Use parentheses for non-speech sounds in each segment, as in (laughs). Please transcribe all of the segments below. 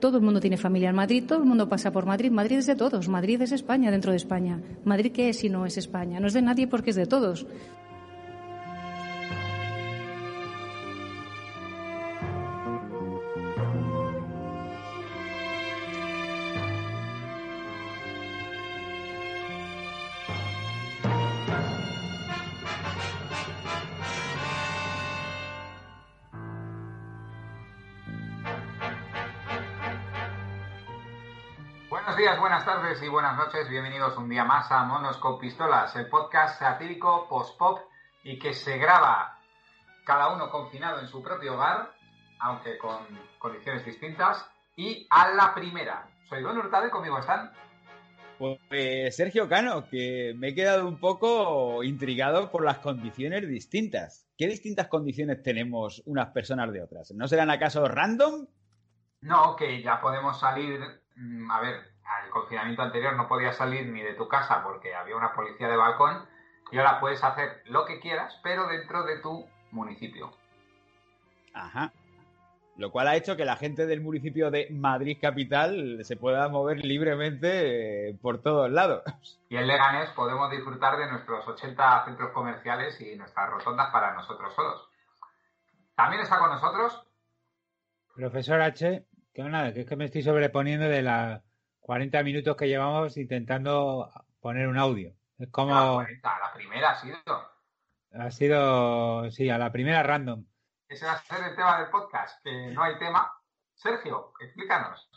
Todo el mundo tiene familia en Madrid, todo el mundo pasa por Madrid. Madrid es de todos, Madrid es España dentro de España. Madrid, ¿qué es si no es España? No es de nadie porque es de todos. Días, buenas tardes y buenas noches. Bienvenidos un día más a Monos con Pistolas, el podcast satírico post-pop y que se graba cada uno confinado en su propio hogar, aunque con condiciones distintas, y a la primera. Soy Don Hurtado y conmigo están. Pues Sergio Cano, que me he quedado un poco intrigado por las condiciones distintas. ¿Qué distintas condiciones tenemos unas personas de otras? ¿No serán acaso random? No, que ya podemos salir. Mm, a ver, al confinamiento anterior no podías salir ni de tu casa porque había una policía de balcón y ahora puedes hacer lo que quieras, pero dentro de tu municipio. Ajá. Lo cual ha hecho que la gente del municipio de Madrid Capital se pueda mover libremente eh, por todos lados. Y en Leganés podemos disfrutar de nuestros 80 centros comerciales y nuestras rotondas para nosotros solos. También está con nosotros. Profesor H, que nada, que es que me estoy sobreponiendo de la 40 minutos que llevamos intentando poner un audio. Es como. La, la primera ha sido. Ha sido, sí, a la primera random. Ese va a ser el tema del podcast, que no hay tema. Sergio, explícanos.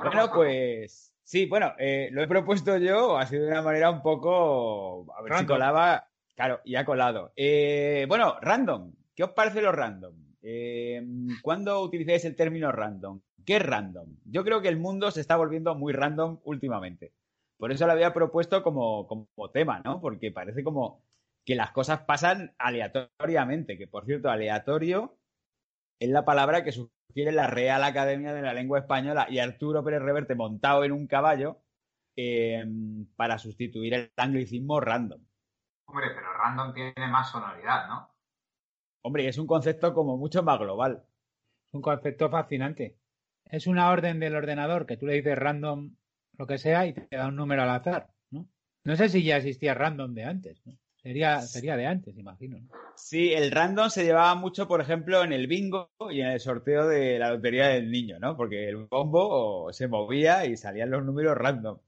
bueno, pues sí, bueno, eh, lo he propuesto yo, ha sido de una manera un poco. A ver si colaba. Claro, y ha colado. Eh, bueno, random. ¿Qué os parece lo random? Eh, ¿Cuándo utilizáis el término random? ¿Qué es random? Yo creo que el mundo se está volviendo muy random últimamente. Por eso lo había propuesto como, como tema, ¿no? Porque parece como que las cosas pasan aleatoriamente, que por cierto, aleatorio es la palabra que sugiere la Real Academia de la Lengua Española y Arturo Pérez Reverte montado en un caballo eh, para sustituir el anglicismo random. Hombre, pero random tiene más sonoridad, ¿no? Hombre, es un concepto como mucho más global. Es un concepto fascinante. Es una orden del ordenador que tú le dices random lo que sea y te da un número al azar, ¿no? No sé si ya existía random de antes, ¿no? Sería, sería de antes, imagino. ¿no? Sí, el random se llevaba mucho, por ejemplo, en el bingo y en el sorteo de la lotería del niño, ¿no? Porque el bombo se movía y salían los números random.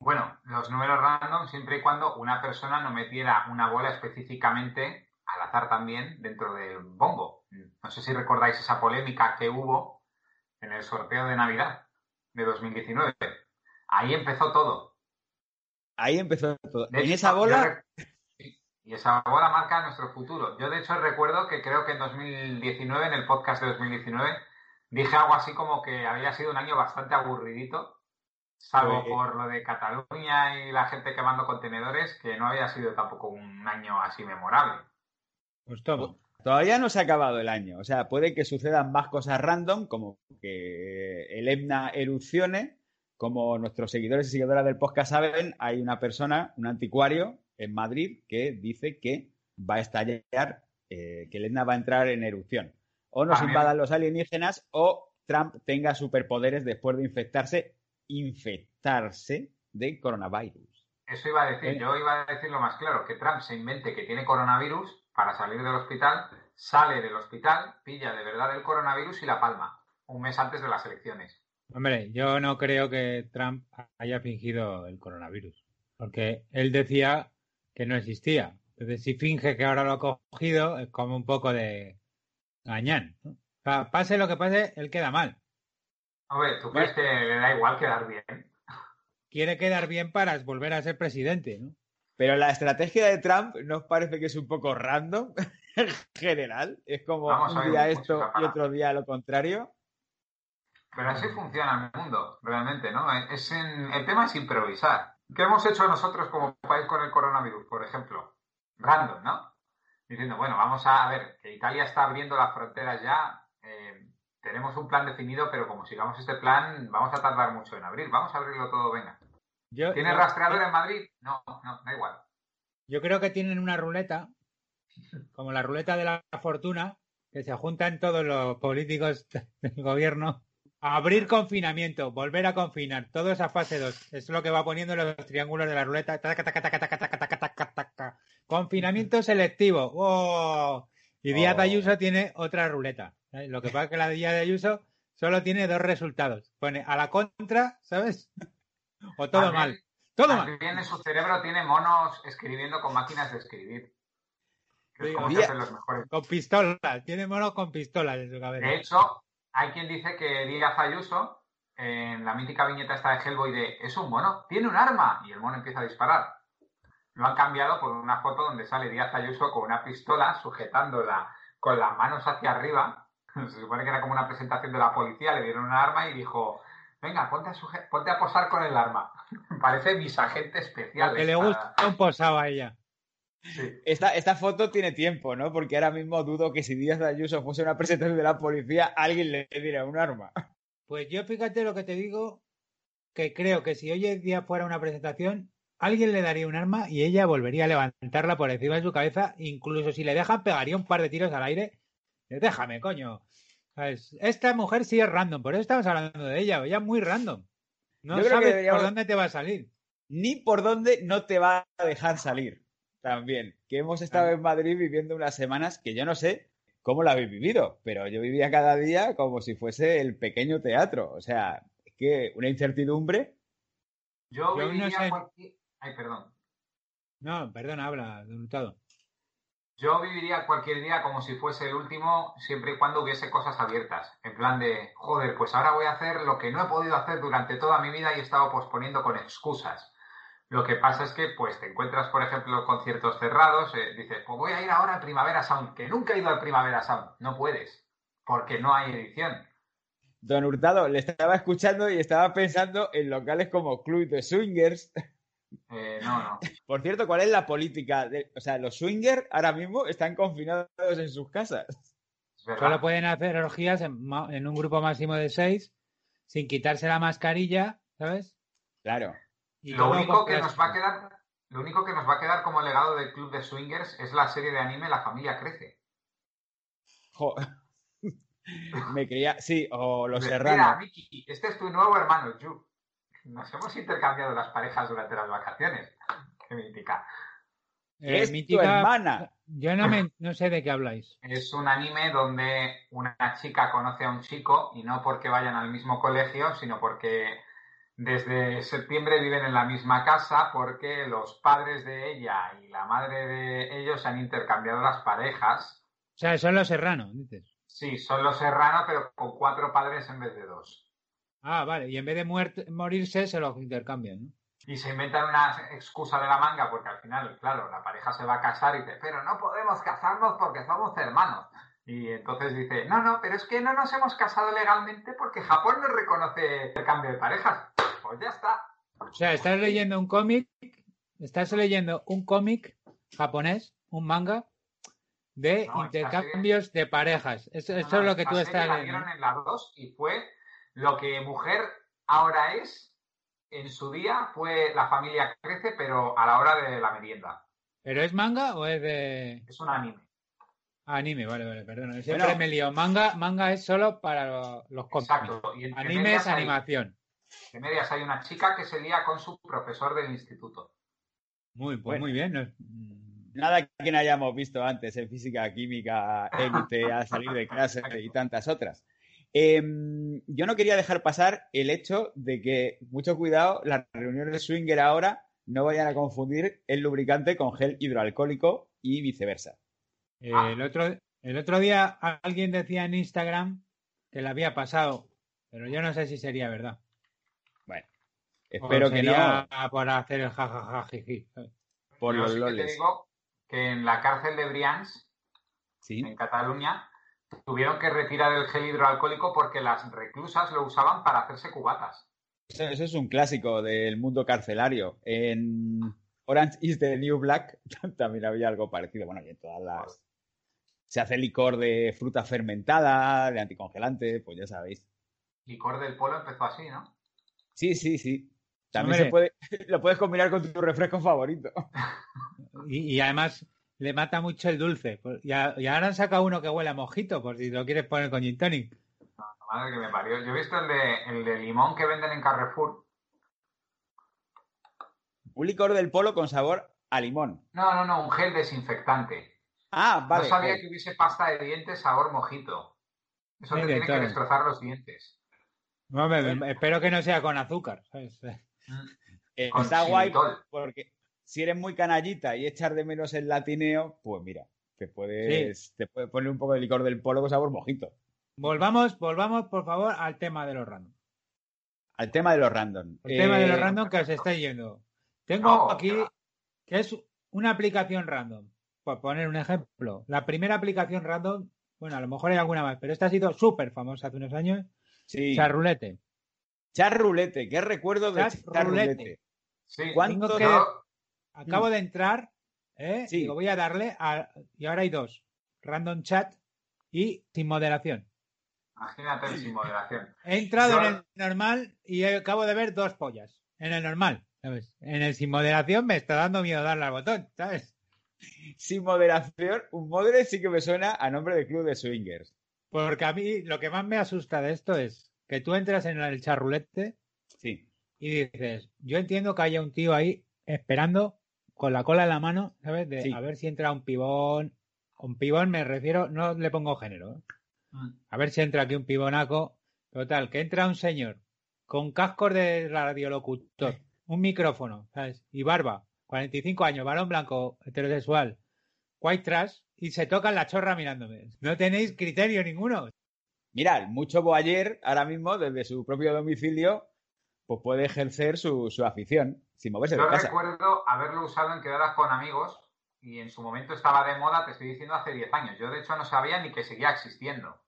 Bueno, los números random siempre y cuando una persona no metiera una bola específicamente al azar también dentro del bombo. No sé si recordáis esa polémica que hubo en el sorteo de Navidad de 2019. Ahí empezó todo. Ahí empezó todo. en esa bola. Y esa bola marca nuestro futuro. Yo, de hecho, recuerdo que creo que en 2019, en el podcast de 2019, dije algo así como que había sido un año bastante aburridito, salvo por lo de Cataluña y la gente quemando contenedores, que no había sido tampoco un año así memorable. Pues todo. Todavía no se ha acabado el año. O sea, puede que sucedan más cosas random, como que el Etna erupcione. Como nuestros seguidores y seguidoras del podcast saben, hay una persona, un anticuario en Madrid, que dice que va a estallar, eh, que el Etna va a entrar en erupción. O nos invadan los alienígenas o Trump tenga superpoderes después de infectarse, infectarse de coronavirus. Eso iba a decir, eh. yo iba a decir lo más claro, que Trump se invente que tiene coronavirus para salir del hospital, sale del hospital, pilla de verdad el coronavirus y la palma, un mes antes de las elecciones. Hombre, yo no creo que Trump haya fingido el coronavirus, porque él decía que no existía. Entonces, si finge que ahora lo ha cogido, es como un poco de gañán. pase lo que pase, él queda mal. Hombre, ¿tú crees que le da igual quedar bien? Quiere quedar bien para volver a ser presidente, ¿no? Pero la estrategia de Trump nos parece que es un poco random (laughs) (laughs) general. Es como un día esto y otro día lo contrario. Pero así funciona el mundo, realmente, ¿no? Es el tema es improvisar. ¿Qué hemos hecho nosotros como país con el coronavirus, por ejemplo? Random, ¿no? Diciendo, bueno, vamos a, ver, que Italia está abriendo las fronteras ya. Eh, tenemos un plan definido, pero como sigamos este plan, vamos a tardar mucho en abrir. Vamos a abrirlo todo, venga. ¿Tiene rastreador en Madrid? No, no, da igual. Yo creo que tienen una ruleta, como la ruleta de la fortuna, que se juntan todos los políticos del gobierno Abrir confinamiento, volver a confinar, todo esa fase 2. Es lo que va poniendo los triángulos de la ruleta. Confinamiento selectivo. ¡Oh! Y Díaz Ayuso tiene otra ruleta. Lo que pasa es que la de Díaz Ayuso solo tiene dos resultados. Pone a la contra, ¿sabes? (laughs) O todo mal. Todo mal. en su cerebro tiene monos escribiendo con máquinas de escribir. Con pistolas. Tiene monos con pistolas en su cabeza. De hecho, hay quien dice que Díaz Ayuso, en la mítica viñeta esta de Hellboy de es un mono, tiene un arma y el mono empieza a disparar. Lo han cambiado por una foto donde sale Díaz Ayuso con una pistola sujetándola con las manos hacia arriba. (laughs) Se supone que era como una presentación de la policía, le dieron un arma y dijo, venga, ponte a, ponte a posar con el arma. (laughs) Parece mis agentes especiales. Que le gusta un posado a ella. Esta, esta foto tiene tiempo, ¿no? Porque ahora mismo dudo que si Díaz de Ayuso fuese una presentación de la policía, alguien le diera un arma. Pues yo fíjate lo que te digo, que creo que si hoy en día fuera una presentación, alguien le daría un arma y ella volvería a levantarla por encima de su cabeza, incluso si le dejan pegaría un par de tiros al aire. Déjame, coño. Esta mujer sí es random, por eso estamos hablando de ella, ella es muy random. No sabes por dónde te va a salir. Ni por dónde no te va a dejar salir también, que hemos estado en Madrid viviendo unas semanas que yo no sé cómo la habéis vivido, pero yo vivía cada día como si fuese el pequeño teatro. O sea, es que una incertidumbre. Yo, viviría cualquier... Ay, perdón. No, perdón, habla, todo. Yo viviría cualquier día como si fuese el último, siempre y cuando hubiese cosas abiertas. En plan de, joder, pues ahora voy a hacer lo que no he podido hacer durante toda mi vida y he estado posponiendo con excusas. Lo que pasa es que pues te encuentras, por ejemplo, conciertos cerrados, eh, dices, pues voy a ir ahora al Primavera Sound, que nunca he ido al Primavera Sound. No puedes, porque no hay edición. Don Hurtado, le estaba escuchando y estaba pensando en locales como Club de Swingers. Eh, no, no. (laughs) Por cierto, ¿cuál es la política? De, o sea, los swingers ahora mismo están confinados en sus casas. Solo pueden hacer orgías en, en un grupo máximo de seis, sin quitarse la mascarilla, ¿sabes? Claro lo único que nos va a quedar, lo único que nos va a quedar como legado del club de swingers es la serie de anime La familia crece. (laughs) Me creía, sí, o los serranos. Mira, este es tu nuevo hermano, Yu. Nos hemos intercambiado las parejas durante las vacaciones. Qué mítica. Eh, es mítica, tu hermana. Yo no, me, no sé de qué habláis. Es un anime donde una chica conoce a un chico y no porque vayan al mismo colegio, sino porque desde septiembre viven en la misma casa porque los padres de ella y la madre de ellos han intercambiado las parejas. O sea, son los serranos, dices. Sí, son los serranos, pero con cuatro padres en vez de dos. Ah, vale. Y en vez de morirse, se los intercambian, ¿no? Y se inventan una excusa de la manga porque al final, claro, la pareja se va a casar y dice, pero no podemos casarnos porque somos hermanos. Y entonces dice, no, no, pero es que no nos hemos casado legalmente porque Japón no reconoce el cambio de parejas. Pues ya está. O sea, estás leyendo un cómic, estás leyendo un cómic japonés, un manga, de intercambios de parejas. Eso, es lo que tú estás leyendo. en la 2 y fue lo que mujer ahora es, en su día fue la familia crece, pero a la hora de la merienda. ¿Pero es manga o es de...? Es un anime. anime, vale, vale, perdón. Siempre me lío. Manga, manga es solo para los, cómics. Exacto. anime es animación. De medias hay una chica que se lía con su profesor del instituto. Muy, pues muy bien. Nada que no hayamos visto antes en física, química, élite, a salir de clase y tantas otras. Em, yo no quería dejar pasar el hecho de que, mucho cuidado, las reuniones de swinger ahora no vayan a confundir el lubricante con gel hidroalcohólico y viceversa. Eh, el, otro, el otro día alguien decía en Instagram que le había pasado, pero yo no sé si sería verdad. Espero que no. Por hacer el jajaja Por los loles. te digo que en la cárcel de Brians, en Cataluña, tuvieron que retirar el gel hidroalcohólico porque las reclusas lo usaban para hacerse cubatas. Eso, es un clásico del mundo carcelario. En Orange is the New Black (laughs) también había algo parecido. Bueno, y en todas las. Se hace licor de fruta fermentada, de anticongelante, pues ya sabéis. Licor del polo empezó así, ¿no? Sí, sí, sí. También se puede, (laughs) lo puedes combinar con tu refresco favorito. (laughs) Y, además le mata mucho el dulce. Y, ahora han sacado uno que huele a mojito, por si lo quieres poner con gin tonic. madre que me parió. Yo he visto el de, el de limón que venden en Carrefour. Un licor del polo con sabor a limón. No, no, no, un gel desinfectante. Ah, vale. No sabía que hubiese pasta de dientes sabor mojito. Eso te tiene que destrozar los dientes. No, espero que no sea con azúcar. Mm. Eh, está guay porque si eres muy canallita y echar de menos el latineo, pues mira, te puedes, te puedes poner un poco de licor del polo con sabor mojito. Volvamos, volvamos, por favor, al tema de los random. Al tema de los random. El tema de los eh, random que os está yendo. Tengo aquí que es una aplicación random. Por poner un ejemplo. La primera aplicación random, bueno, a lo mejor hay alguna más, pero esta ha sido súper famosa hace unos años. Sí. Charrulete. Charrulete, qué recuerdo de Charrulete. Sí. ¿Cuánto que... Acabo de entrar, ¿eh? Sí. voy a darle a... y ahora hay dos. Random chat y sin moderación. Imagínate sin moderación. He entrado en el normal y acabo de ver dos pollas. En el normal, ¿sabes? En el sin moderación me está dando miedo darle al botón, ¿sabes? Sin moderación, un modere sí que me suena a nombre de club de swingers. Porque a mí lo que más me asusta de esto es que tú entras en el charrulete sí. y dices, yo entiendo que haya un tío ahí esperando con la cola en la mano, ¿sabes? De a ver si entra un pibón. Un pibón me refiero, no le pongo género. ¿eh? Mm. A ver si entra aquí un pibonaco. Total, que entra un señor con cascos de radiolocutor, un micrófono, ¿sabes? Y barba, 45 años, varón blanco, heterosexual, white trash, y se tocan la chorra mirándome. No tenéis criterio ninguno. Mirad, mucho Boayer ahora mismo, desde su propio domicilio, pues puede ejercer su, afición sin moverse Yo de casa. recuerdo haberlo usado en quedadas con amigos y en su momento estaba de moda, te estoy diciendo, hace 10 años. Yo, de hecho, no sabía ni que seguía existiendo.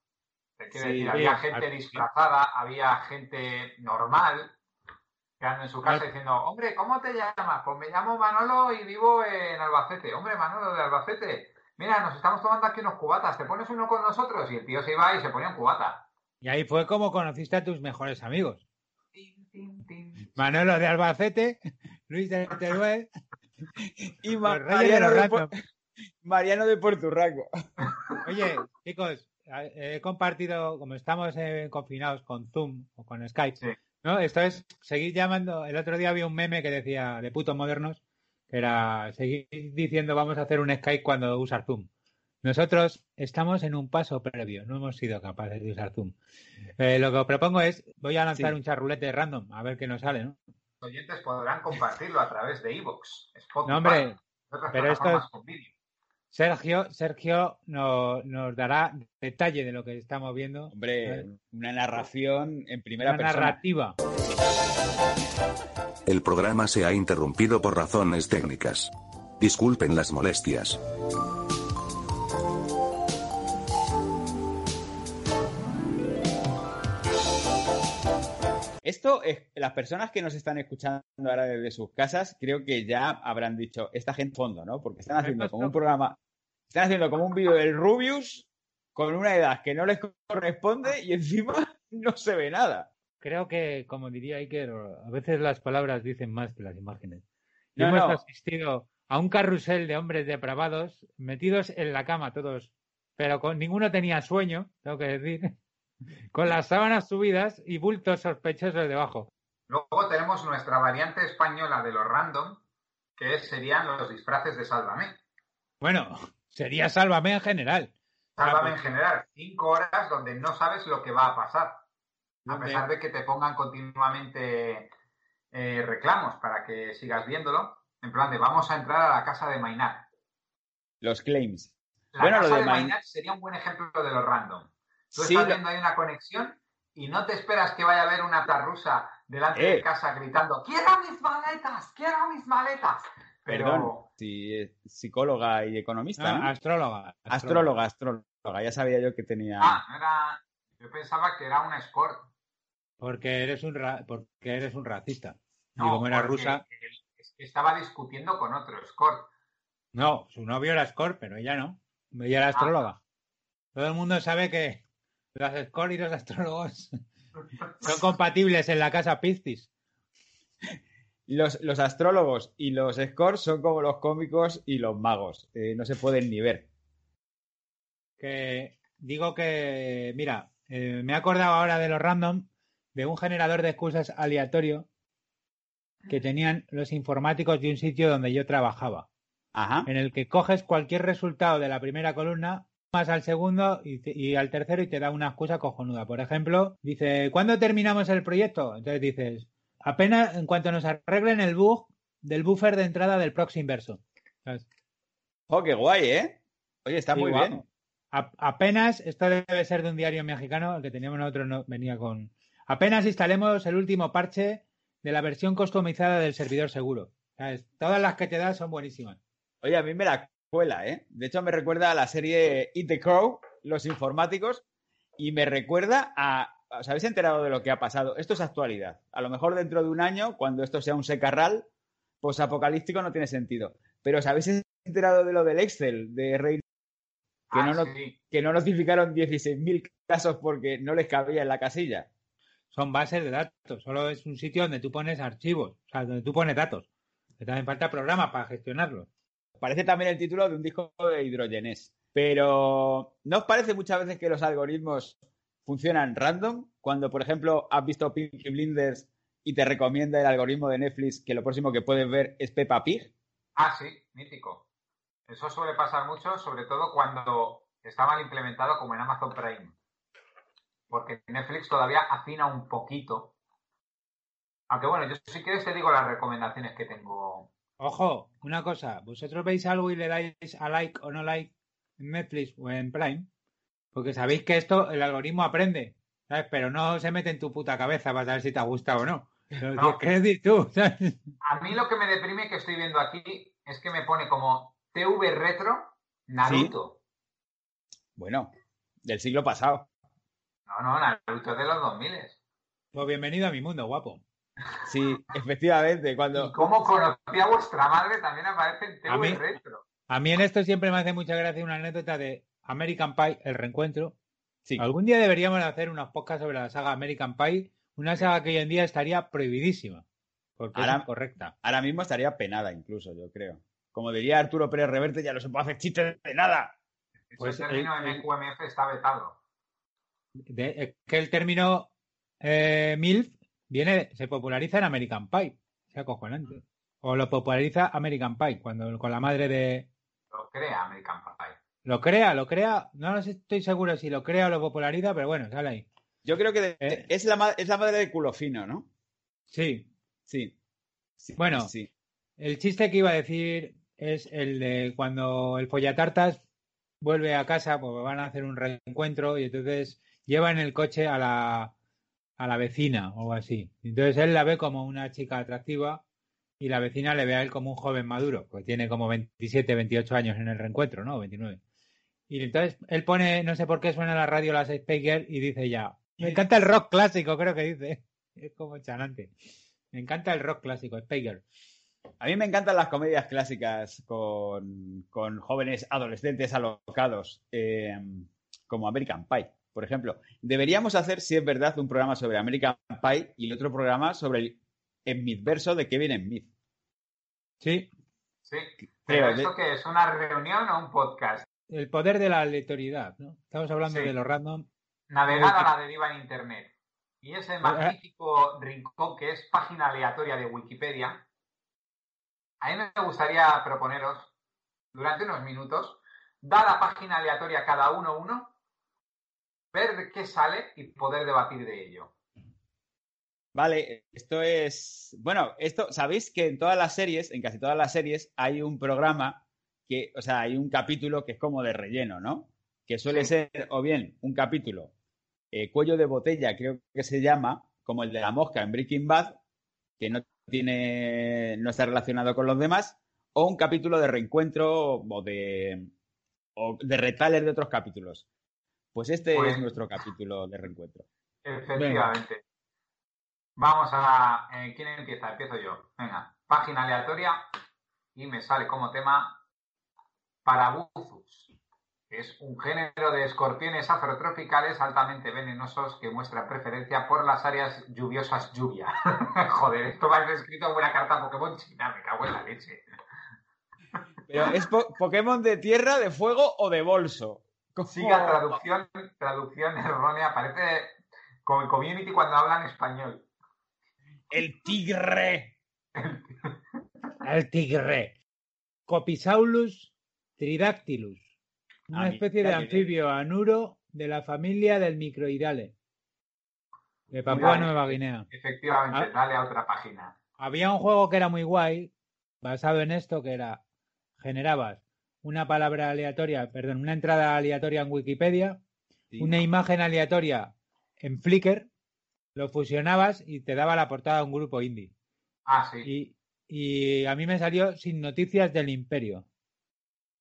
decir, había gente disfrazada, había gente normal quedando en su casa diciendo, hombre, ¿cómo te llamas? Pues me llamo Manolo y vivo en Albacete. Hombre, Manolo de Albacete mira, nos estamos tomando aquí unos cubatas, ¿te pones uno con nosotros? Y el tío se iba y se ponía un cubata. Y ahí fue como conociste a tus mejores amigos. Manolo de Albacete, (laughs) Luis de Teruel (laughs) y Mariano, de, Mariano de Puerto Rico. (laughs) Oye, chicos, he compartido, como estamos eh, confinados con Zoom o con Skype, ¿no? Esto es seguir llamando. El otro día había un meme que decía de putos modernos era seguir diciendo vamos a hacer un Skype cuando usar Zoom. Nosotros estamos en un paso previo, no hemos sido capaces de usar Zoom. Eh, lo que os propongo es, voy a lanzar un charrulete random, a ver qué nos sale, ¿no? Los oyentes podrán compartirlo a través de iVoox, no, hombre, pero esto es... Sergio, Sergio nos, nos, dará detalle de lo que estamos viendo. Hombre, una narración en primera una narrativa. El programa se ha interrumpido por razones técnicas. Disculpen las molestias. Esto, es, las personas que nos están escuchando ahora desde sus casas, creo que ya habrán dicho, esta gente fondo, ¿no? Porque están haciendo como un programa, están haciendo como un vídeo del Rubius con una edad que no les corresponde y encima (laughs) no se ve nada creo que, como diría Iker, a veces las palabras dicen más que las imágenes. hemos asistido a un carrusel de hombres depravados metidos en la cama todos, pero con ninguno tenía sueño, tengo que decir, con las sábanas subidas y bultos sospechosos debajo. Luego tenemos nuestra variante española de los random, que serían los disfraces de Sálvame. Bueno, (laughs) sería Sálvame en general. Sálvame en general, cinco horas donde no sabes lo que va a pasar. A pesar de que te pongan continuamente eh, reclamos para que sigas viéndolo, en plan de vamos a entrar a la casa de Mainat. Los claims. La bueno, casa lo de, Mainat sería un buen ejemplo de los random. Tú estás viendo ahí una conexión y no te esperas que vaya a haber una rusa delante de eh. casa gritando ¡Quiero mis maletas! ¡Quiero mis maletas! Pero... Perdón, si es psicóloga y economista, ah, astróloga, astróloga. Astróloga, Ya sabía yo que tenía. Ah, era. Yo pensaba que era una escort. Porque eres un, porque eres un racista. y como era rusa. Estaba discutiendo con otro escort. No, su novio era escort, pero ella no. Ella era ah. astróloga. Todo el mundo sabe que los escort y los astrólogos (laughs) son compatibles en la casa Piscis. Los, los, astrólogos y los scores son como los cómicos y los magos. Eh, no se pueden ni ver. Que digo que, mira, eh, me he acordado ahora de los random de un generador de excusas aleatorio que tenían los informáticos de un sitio donde yo trabajaba. Ajá. En el que coges cualquier resultado de la primera columna, más al segundo y, al tercero y te da una excusa cojonuda. Por ejemplo, dice, ¿cuándo terminamos el proyecto? Entonces dices, apenas en cuanto nos arreglen el bug del buffer de entrada del proxy inverso. Oh, qué guay, ¿eh? Oye, está muy bien. apenas, esto debe ser de un diario mexicano, el que teníamos nosotros no, venía con... Apenas instalemos el último parche de la versión customizada del servidor seguro. Todas las que te da son buenísimas. Oye, a mí me la cuela, ¿eh? De hecho, me recuerda a la serie Eat the Crow, Los Informáticos, y me recuerda a. ¿Os habéis enterado de lo que ha pasado? Esto es actualidad. A lo mejor dentro de un año, cuando esto sea un secarral, pues apocalíptico no tiene sentido. Pero ¿os habéis enterado de lo del Excel de Rey? Que, no, ah, que no notificaron 16.000 casos porque no les cabía en la casilla. Son bases de datos, solo es un sitio donde tú pones archivos, o sea, donde tú pones datos. Que también falta programa para gestionarlos. Parece también el título de un disco de hidrogenes. Pero ¿no os parece muchas veces que los algoritmos funcionan random? Cuando, por ejemplo, has visto Pinky Blinders y te recomienda el algoritmo de Netflix que lo próximo que puedes ver es Peppa Pig. Ah, sí, mítico. Eso suele pasar mucho, sobre todo cuando está mal implementado como en Amazon Prime. Porque Netflix todavía afina un poquito. Aunque bueno, yo si quieres te digo las recomendaciones que tengo Ojo, una cosa, vosotros veis algo y le dais a like o no like en Netflix o en Prime, porque sabéis que esto el algoritmo aprende, ¿sabes? Pero no se mete en tu puta cabeza para saber si te ha gustado o no. ¿Qué decir tú? (laughs) A mí lo que me deprime que estoy viendo aquí es que me pone como TV retro Naruto. Bueno, del siglo pasado. No, no, Naruto es de los 2000. Pues bienvenido a mi mundo, guapo. Sí, efectivamente. Cuando... ¿Y cómo conocí a vuestra madre también aparece en TV a mí, Retro? A mí en esto siempre me hace mucha gracia una anécdota de American Pie, el reencuentro. Sí. Algún día deberíamos hacer unos podcasts sobre la saga American Pie, una saga que hoy en día estaría prohibidísima, porque ahora, es incorrecta. Ahora mismo estaría penada incluso, yo creo. Como diría Arturo Pérez Reverte, ya no se puede hacer chistes de nada. Pues el término en QMF está vetado. es que el término eh, MILF viene, se populariza en American Pie. Sea acojonante. O lo populariza American Pie, cuando con la madre de. Lo crea American Pie. Lo crea, lo crea. No estoy seguro si lo crea o lo populariza, pero bueno, sale ahí. Yo creo que eh. es, la, es la madre de Culofino, ¿no? Sí. Sí. bueno, sí. el chiste que iba a decir es el de cuando el follatartas vuelve a casa, pues van a hacer un reencuentro y entonces lleva en el coche a la, a la vecina o así. Entonces él la ve como una chica atractiva y la vecina le ve a él como un joven maduro, que tiene como 27, 28 años en el reencuentro, ¿no? 29. Y entonces él pone, no sé por qué suena la radio las Spiker y dice ya, me encanta el rock clásico, creo que dice. (laughs) Es como chanante. Me encanta el rock clásico, Spiker. A mí me encantan las comedias clásicas con, con jóvenes adolescentes alocados, eh, como American Pie por ejemplo. Deberíamos hacer, si es verdad, un programa sobre American Pie y otro programa sobre el Smithverso de Kevin Smith. Sí. Sí. Pero ¿eso que es? ¿Una reunión o un podcast? El poder de la aleatoriedad, ¿no? Estamos hablando de lo random. Navegar a la deriva en Internet. Y ese magnífico rincón que es página aleatoria de Wikipedia, a mí me gustaría proponeros, durante unos minutos, dar la página aleatoria cada uno uno ver qué sale y poder debatir de ello. Vale, esto es. Bueno, esto, sabéis que en todas las series, en casi todas las series, hay un programa que, o sea, hay un capítulo que es como de relleno, ¿no? Que suele ser, o bien, un capítulo eh, cuello de botella, creo que se llama, como el de la mosca en Breaking Bad, que no tiene, no está relacionado con los demás, o un capítulo de reencuentro o de, o de retales de otros capítulos. Pues este Pues- es nuestro capítulo de reencuentro. Efectivamente. Vamos a. eh, ¿Quién empieza? Empiezo yo. Venga, página aleatoria y me sale como tema Parabuzus. Es un género de escorpiones afrotropicales altamente venenosos que muestran preferencia por las áreas lluviosas lluvia. (laughs) Joder, esto va a ser escrito en buena carta Pokémon china, me cago en la leche. Pero es po- Pokémon de tierra, de fuego o de bolso. ¿Cómo? Siga traducción, traducción (laughs) errónea. Parece como en community cuando hablan español. El tigre. El (laughs) tigre. Copisaulus tridactylus. Una Ah, especie de anfibio anuro de la familia del microidale. De Papúa Mira, Nueva Guinea. Efectivamente, Ah. dale a otra página. Había un juego que era muy guay, basado en esto, que era, generabas una palabra aleatoria, perdón, una entrada aleatoria en Wikipedia, Sí. una imagen aleatoria en Flickr, lo fusionabas y te daba la portada de un grupo indie. Ah, sí. Y, y a mí me salió sin noticias del imperio.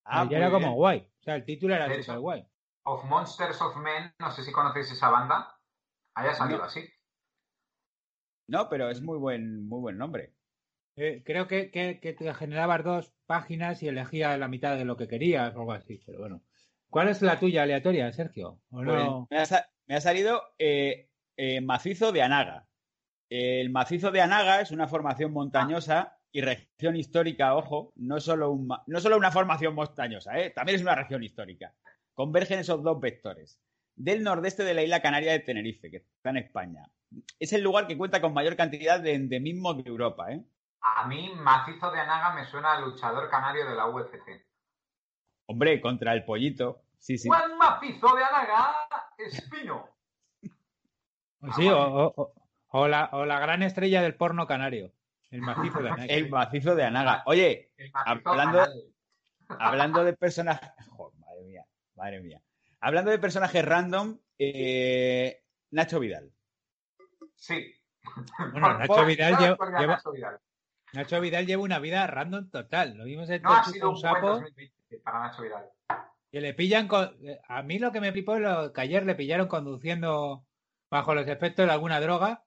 Ah, y era como guay. O sea, el título era De hecho, súper guay. Of Monsters of Men, no sé si conocéis esa banda. Haya salido No. así. No, pero es muy buen, muy buen nombre. Eh, creo que, que, te generabas dos páginas y elegías la mitad de lo que querías o algo así, pero bueno. ¿Cuál es la tuya aleatoria, Sergio? ¿O Pues me, ha, salido eh, eh, macizo de Anaga. El macizo de Anaga es una formación montañosa y región histórica, ojo, no solo, un no solo una formación montañosa, ¿eh? también es una región histórica. Convergen esos dos vectores. Del nordeste de la isla canaria de Tenerife, que está en España. Es el lugar que cuenta con mayor cantidad de endemismos de Europa. ¿eh? A mí, macizo de Anaga me suena al luchador canario de la UFC. Hombre, contra el pollito. Sí, sí. ¡Buen macizo de Anaga! ¡Espino! Pues Sí, o, o- o- o la, o la gran estrella del porno canario. El macizo de Anaga. (laughs) El macizo de Anaga. Oye, Hablando- hablando de personajes. (laughs) Joder, madre mía, madre mía. Hablando de personajes random, eh, Nacho Vidal. Sí. Bueno, Nacho Vidal lleva- por lleva- Nacho Vidal. Nacho Vidal lleva una vida random total. Lo vimos en No ha sido un sapo 2020 para Nacho Vidal. que le pillan con... eh, A mí lo que me flipó es lo que ayer le pillaron conduciendo bajo los efectos de alguna droga.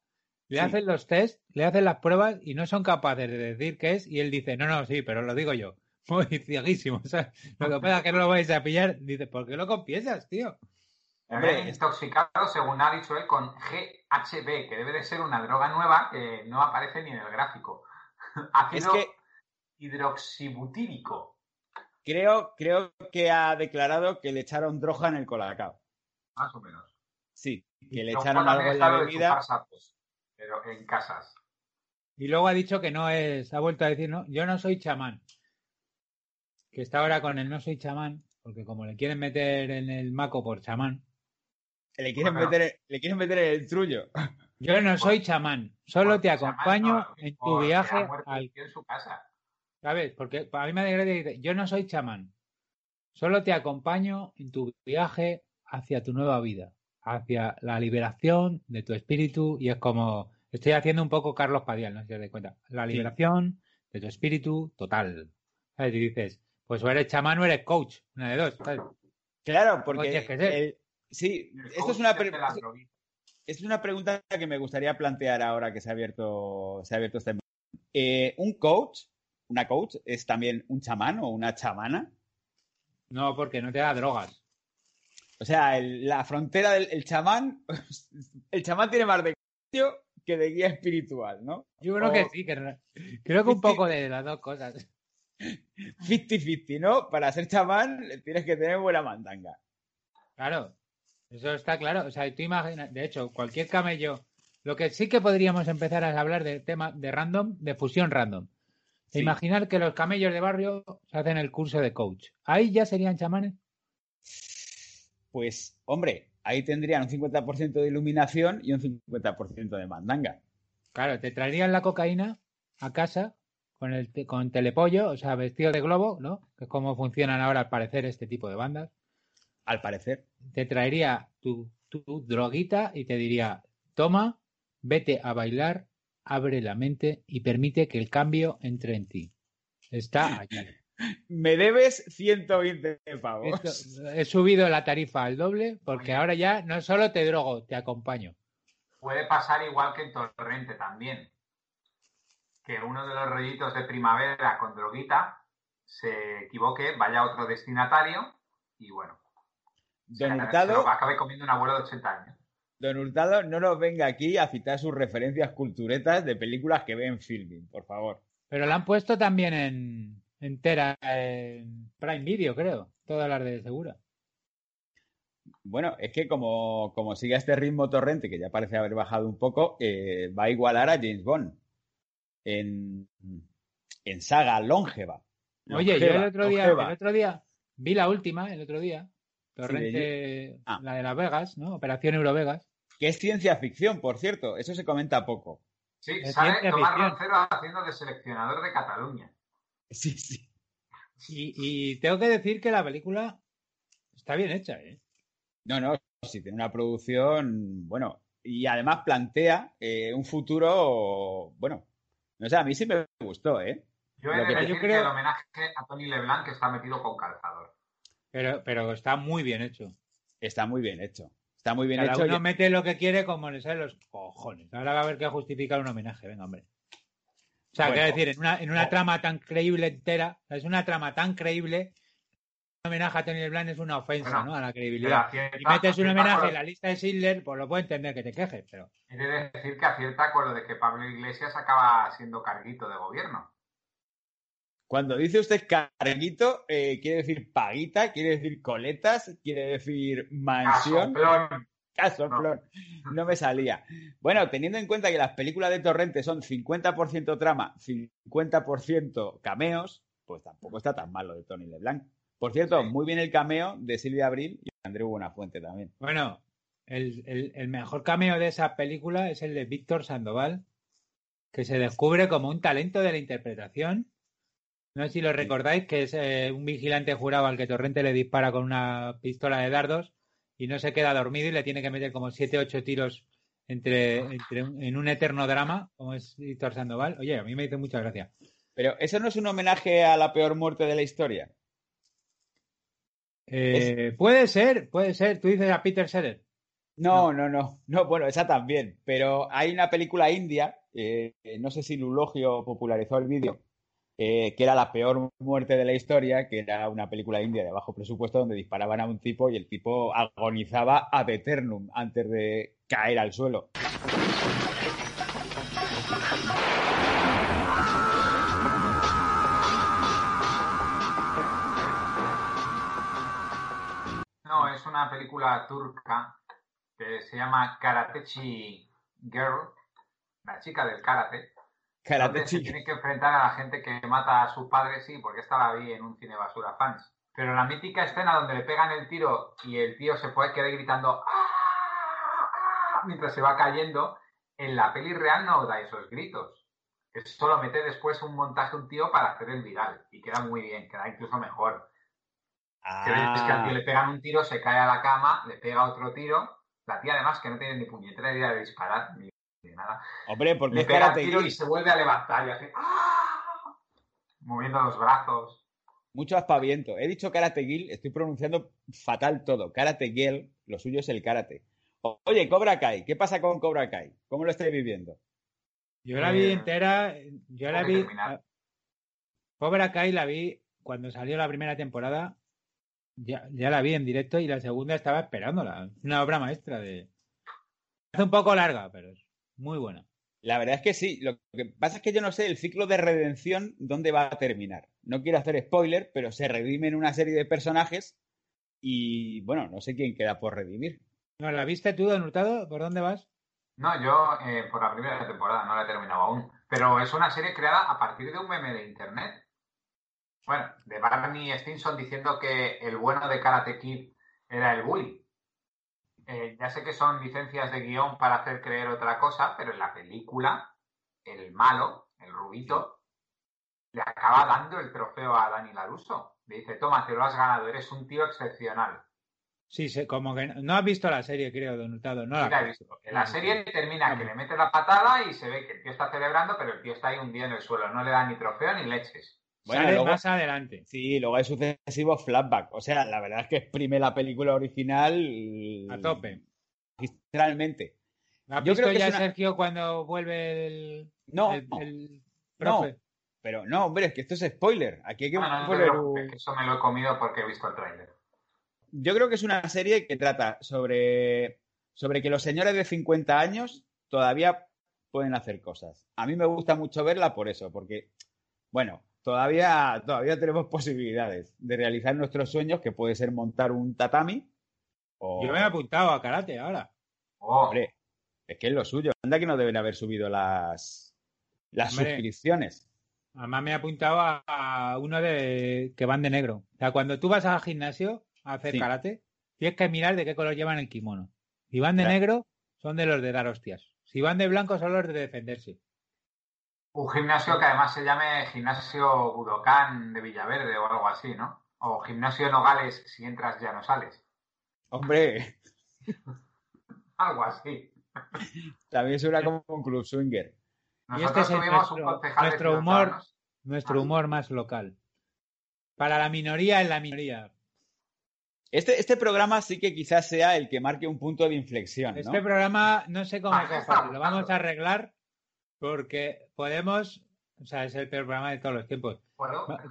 Le Sí. hacen los test, le hacen las pruebas y no son capaces de decir qué es. Y él dice, no, no, sí, pero lo digo yo. (laughs) Muy cieguísimo. O sea, lo que pasa es que no lo vais a pillar. Dice, ¿por qué lo confiesas, tío? Hombre, Hombre, intoxicado, según ha dicho él, con GHB, que debe de ser una droga nueva que no aparece ni en el gráfico. (laughs) Es Ácido que hidroxibutírico. creo, creo que ha declarado que le echaron droga en el colacao. Más o menos. Sí, que le echaron algo en la bebida. pero en casas. Y luego ha dicho que no es, ha vuelto a decir, no, yo no soy chamán. Que está ahora con el no soy chamán, porque como le quieren meter en el maco por chamán, Le quieren, Bueno. meter, le quieren meter en el trullo. (laughs) yo no soy chamán, solo te acompaño no, en tu viaje al... en su casa. ¿Sabes? Porque a mí me alegra que dice, yo no soy chamán, solo te acompaño en tu viaje hacia tu nueva vida, hacia la liberación de tu espíritu y es como, estoy haciendo un poco Carlos Padial, no sé si os dais cuenta, la Sí. liberación de tu espíritu total. ¿Sabes? Y dices, pues o eres chamán o eres coach, una de dos. ¿sabes? Claro, porque. tienes que ser. el- sí, El esto es una, droguitas. Es una pregunta que me gustaría plantear ahora que se ha abierto, se ha abierto este. Eh, ¿Un coach, una coach, es también un chamán o una chamana? No, porque no te da drogas. O sea, el- la frontera del el chamán, (laughs) el chamán tiene más de que de guía espiritual, ¿no? Yo creo O que sí, que creo que un poco de las dos cosas. (laughs) 50-50, ¿no? Para ser chamán tienes que tener buena mandanga. Claro, eso está claro. O sea, tú imaginas, de hecho, cualquier camello. Lo que sí que podríamos empezar a hablar de tema de random, de fusión random. E. Imaginar que los camellos de barrio se hacen el curso de coach. Ahí ya serían chamanes. Pues, hombre, ahí tendrían un 50% de iluminación y un 50% de mandanga. Claro, te traerían la cocaína a casa con el con telepollo, o sea, vestido de globo, ¿no? Que es como funcionan ahora al parecer este tipo de bandas. Al parecer. te traería tu, tu droguita y te diría, toma, vete a bailar, abre la mente y permite que el cambio entre en ti. Está aquí. (laughs) me debes 120 pavos. he subido la tarifa al doble porque ahora ya no solo te drogo, te acompaño. Puede pasar igual que en Torrente también. Que uno de los rollitos de primavera con droguita se equivoque, vaya a otro destinatario y bueno. Don Hurtado. Acabe comiendo un abuelo de 80 años. Don Hurtado, no nos venga aquí a citar sus referencias culturetas de películas que ve en filming, por favor. Pero la han puesto también en entera en Prime Video, creo. Todas las de Segura. Bueno, es que como, como sigue este ritmo torrente, que ya parece haber bajado un poco, eh, va a igualar a James Bond en, en saga longeva. Oye, yo el otro, día, el otro día vi la última, el otro día, Torrente, ah. la de Las Vegas, ¿no? Operación Eurovegas. Que es ciencia ficción, por cierto, eso se comenta poco. Sí, sale Tomás Roncero haciendo de seleccionador de Cataluña. Sí, sí. Y, tengo que decir que la película está bien hecha, ¿eh? No, no, sí, tiene una producción, bueno, y además plantea eh, un futuro, bueno, no sé, a mí sí me gustó, ¿eh? Yo, he de yo creo... que el homenaje a Tony Leblanc está metido con calzador. Pero, pero está muy bien hecho. Está muy bien hecho. Está muy bien Cada hecho. Uno mete lo que quiere como le sale los cojones. Ahora va a haber que justificar un homenaje, venga, hombre. O sea, quiero decir, en una, en una trama tan creíble entera, es una trama tan creíble, un homenaje a Tony Leblanc es una ofensa, ¿no? A la credibilidad. y metes un homenaje en la lista de Schindler, pues lo puedo entender que te quejes, pero. De decir que acierta con lo de que Pablo Iglesias acaba siendo carguito de gobierno. Cuando dice usted carguito, eh, quiere decir paguita, quiere decir coletas, quiere decir mansión. Caso, no. no me salía. Bueno, teniendo en cuenta que las películas de Torrente son 50% trama, 50% cameos, pues tampoco está tan malo de Tony LeBlanc. Por cierto, muy bien el cameo de Silvia Abril y Andreu Buenafuente también. Bueno, el, el, mejor cameo de esa película es el de Víctor Sandoval, que se descubre como un talento de la interpretación no sé si lo recordáis, que es eh, un vigilante jurado al que Torrente le dispara con una pistola de dardos y no se queda dormido y le tiene que meter como 7 ocho tiros entre, en un eterno drama, como es Víctor Sandoval. Oye, a mí me hizo mucha gracia. Pero eso no es un homenaje a la peor muerte de la historia. Eh, puede ser, puede ser. Tú dices a Peter Sellers. No, no, no, no, bueno, esa también. Pero hay una película india, eh, no sé si Lulogio popularizó el vídeo, eh, que era la peor muerte de la historia, que era una película india de bajo presupuesto donde disparaban a un tipo y el tipo agonizaba ad eternum antes de caer al suelo. No, es una película turca que se llama Karatechi Girl, la chica del karate, Karate se que enfrentar a la gente que mata a sus padres, sí, porque estaba ahí en un cine basura fans. Pero la mítica escena donde le pegan el tiro y el tío se puede quedar gritando ¡Ah! mientras se va cayendo, en la peli real no da esos gritos. Solo mete después un montaje un tío para hacer el viral. Y queda muy bien, queda incluso mejor. Ah. Es que al tío le pegan un tiro, se cae a la cama, le pega otro tiro. La tía además que no tiene ni puñetera idea de disparar, ni nada. Hombre, porque le pega el tiro y se vuelve a levantar y hace ¡Ah! moviendo los brazos. Mucho aspaviento. He dicho karate Gil, estoy pronunciando fatal todo. Karate Gil, lo suyo es el karate. Oye, Cobra Kai, ¿qué pasa con Cobra Kai? ¿Cómo lo estáis viviendo? Yo la vi eh, entera, yo la vi. Cobra Kai la vi cuando salió la primera temporada. Ya, ya la vi en directo y la segunda estaba esperándola. Una obra maestra de. Es un poco larga, pero muy buena. La verdad es que sí. Lo que pasa es que yo no sé el ciclo de redención dónde va a terminar. No quiero hacer spoiler, pero se redimen una serie de personajes y bueno, no sé quién queda por redimir. ¿No la viste tú, Don Hurtado? ¿Por dónde vas? No, yo eh, por la primera temporada no la he terminado aún. Pero es una serie creada a partir de un meme de internet. Bueno, de Barney Stinson diciendo que el bueno de Karate Kid era el bully. Eh, ya sé que son licencias de guion para hacer creer otra cosa, pero en la película, el malo, el rubito, le acaba dando el trofeo a Dani Laruso. Le dice, toma, te lo has ganado, eres un tío excepcional. Sí, como que no, has visto la serie, creo, Don Hurtado. No la, he visto. En la serie termina que le mete la patada y se ve que el tío está celebrando, pero el tío está ahí un día en el suelo. No le da ni trofeo ni leches. Bueno, Sale más adelante. Sí, luego hay sucesivos flashbacks. O sea, la verdad es que exprime la película original. A tope. Literalmente. ¿Has Yo visto creo que ya Sergio cuando vuelve el. No. El, no. Pero no, hombre, es que esto es spoiler. Aquí hay que Eso me lo he comido porque he visto el tráiler. Yo creo que es una serie que trata sobre, sobre que los señores de 50 años todavía pueden hacer cosas. A mí me gusta mucho verla por eso, porque, bueno, todavía, todavía tenemos posibilidades de realizar nuestros sueños, que puede ser montar un tatami. O... Yo me he apuntado a karate ahora. Oh. Hombre, es que es lo suyo. Anda que no deben haber subido las, las suscripciones. Además me he apuntado a, uno de que van de negro. O sea, cuando tú vas al gimnasio a hacer karate, tienes que mirar de qué color llevan el kimono. Si van de negro, son de los de dar hostias. Si van de blanco, son los de defenderse. Un gimnasio que además se llame Gimnasio Budokan de Villaverde o algo así, ¿no? O Gimnasio Nogales, si entras ya no sales. Hombre. (laughs) algo así. También suena como un club swinger. y este es nuestro, humor, nuestro humor más local. Para la minoría en la minoría. Este, este programa sí que quizás sea el que marque un punto de inflexión. Este programa no sé cómo ah, lo vamos a arreglar porque podemos, o sea, es el peor programa de todos los tiempos.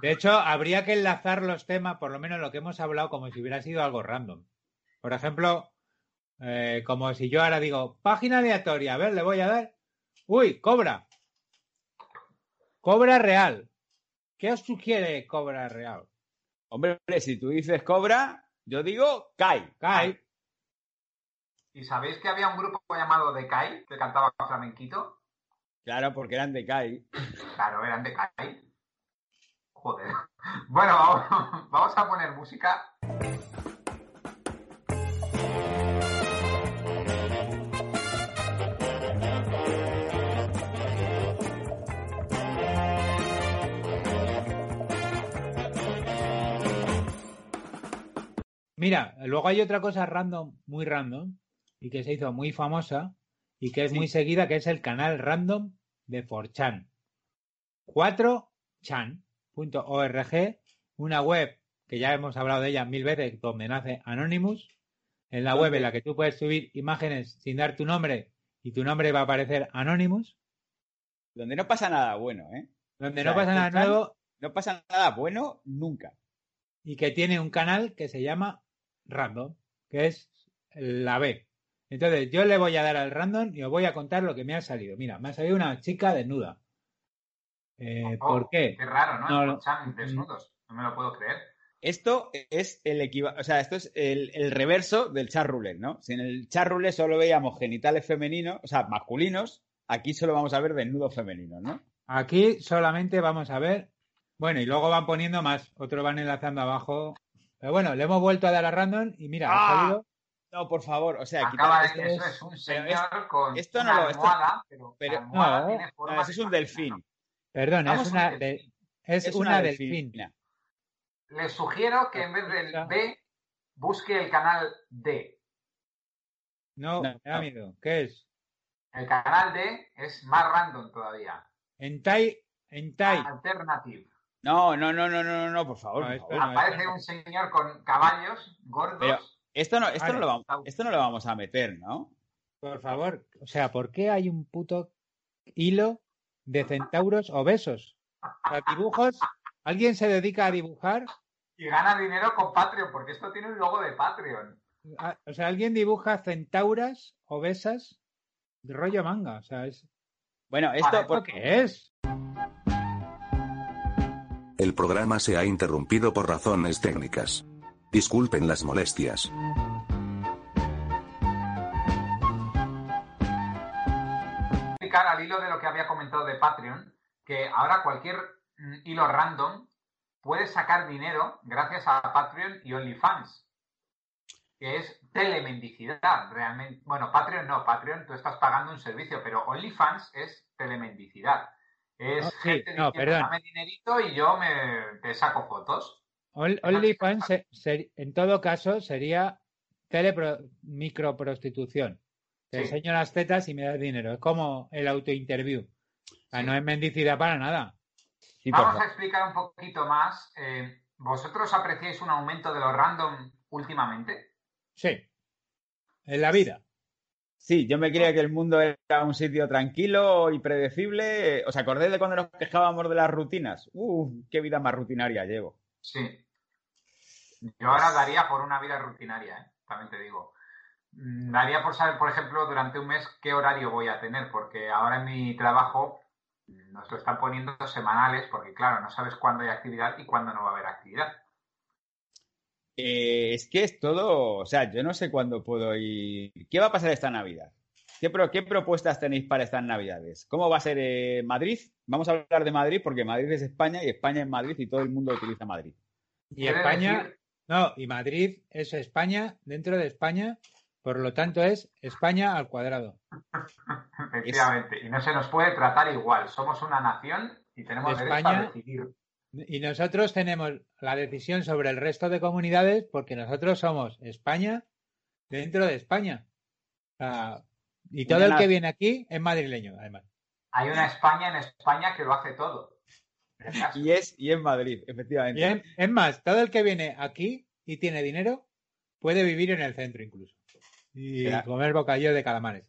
De hecho, habría que enlazar los temas, por lo menos lo que hemos hablado, como si hubiera sido algo random. Por ejemplo, eh, como si yo ahora digo, página aleatoria, a ver, le voy a dar. Uy, cobra. Cobra real. ¿Qué os sugiere cobra real? Hombre, si tú dices cobra, yo digo Kai. Kai. ¿Y sabéis que había un grupo llamado The Kai que cantaba flamenquito? Claro, porque eran de Kai. Claro, eran de Kai. Joder. (laughs) Bueno, (laughs) vamos, a poner música. Mira, luego hay otra cosa random, muy random, y que se hizo muy famosa, y que es muy seguida, que es el canal random de 4chan. 4chan.org, una web que ya hemos hablado de ella mil veces, donde nace Anonymous. En la web en la que tú puedes subir imágenes sin dar tu nombre y tu nombre va a aparecer Anonymous. Donde no pasa nada bueno, ¿eh? Donde no pasa nada nuevo. No pasa nada bueno nunca. Y que tiene un canal que se llama Random, que es la B. Entonces, yo le voy a dar al random y os voy a contar lo que me ha salido. Mira, me ha salido una chica desnuda. Eh, oh, ¿Por qué? Qué raro, ¿no? no desnudos. No me lo puedo creer. Esto es el equivalente, o sea, esto es el, reverso del chat roulette, ¿no? Si en el chat roulette solo veíamos genitales femeninos, o sea, masculinos, aquí solo vamos a ver desnudos femeninos, ¿no? Aquí solamente vamos a ver, bueno, y luego van poniendo más, otros van enlazando abajo. Pero bueno, le hemos vuelto a dar a random y mira, ha ¡Ah! salido no, por favor, o sea, Acaba esto eso es, un señor con esto no lo, almohada, pero, no, tiene forma es un delfín. Perdón, es una, es, una, delfina. Les sugiero que en vez del B busque el canal D. No, me da miedo. ¿Qué es? El canal D es más random todavía. En Tai, en Tai. Alternative. No, no, no, no, no, no, por favor. Aparece un señor con caballos gordos. Esto no, esto, no lo vamos, esto no lo vamos a meter, ¿no? Por favor, o sea, ¿por qué hay un puto hilo de centauros obesos? O dibujos, ¿alguien se dedica a dibujar? Y gana dinero con Patreon, porque esto tiene un logo de Patreon. Ah, o sea, alguien dibuja centauras obesas de rollo manga, o sea, es... Bueno, ¿esto por qué es? El programa se ha interrumpido por razones técnicas. Disculpen las molestias. al hilo de lo que había comentado de Patreon, que ahora cualquier mm, hilo random puede sacar dinero gracias a Patreon y OnlyFans, que es telemendicidad, realmente. Bueno, Patreon no, Patreon tú estás pagando un servicio, pero OnlyFans es telemendicidad. Es gente no, dame dinerito y yo me te saco fotos. OnlyFans, en todo caso, sería microprostitución. Te enseño las tetas y me das dinero. Es como el autointerview. Sea, no es mendicidad para nada. Vamos a explicar un poquito más. Eh, ¿Vosotros apreciáis un aumento de los random últimamente? Sí. En la vida. Sí, yo me creía que el mundo era un sitio tranquilo y predecible. ¿Os acordáis de cuando nos quejábamos de las rutinas? ¡Uf! ¡Qué vida más rutinaria llevo! Sí. Yo ahora daría por una vida rutinaria, ¿eh? también te digo. Mm, daría por saber, por ejemplo, durante un mes qué horario voy a tener, porque ahora en mi trabajo nos lo están poniendo semanales, porque claro, no sabes cuándo hay actividad y cuándo no va a haber actividad. Eh, es que es todo, o sea, yo no sé cuándo puedo ir. ¿Qué va a pasar esta Navidad? ¿Qué, ¿Qué propuestas tenéis para estas Navidades? ¿Cómo va a ser eh, Madrid? Vamos a hablar de Madrid porque Madrid es España y España es Madrid y todo el mundo utiliza Madrid. Y España, no, y Madrid es España dentro de España, por lo tanto es España al cuadrado. Efectivamente, y no se nos puede tratar igual. Somos una nación y tenemos derecho a decidir. Y nosotros tenemos la decisión sobre el resto de comunidades porque nosotros somos España dentro de España. y todo el que viene aquí es madrileño, además. Hay una España en España que lo hace todo. (laughs) Y es, y en Madrid, efectivamente. es más, todo el que viene aquí y tiene dinero puede vivir en el centro incluso. Y comer bocadillo de calamares.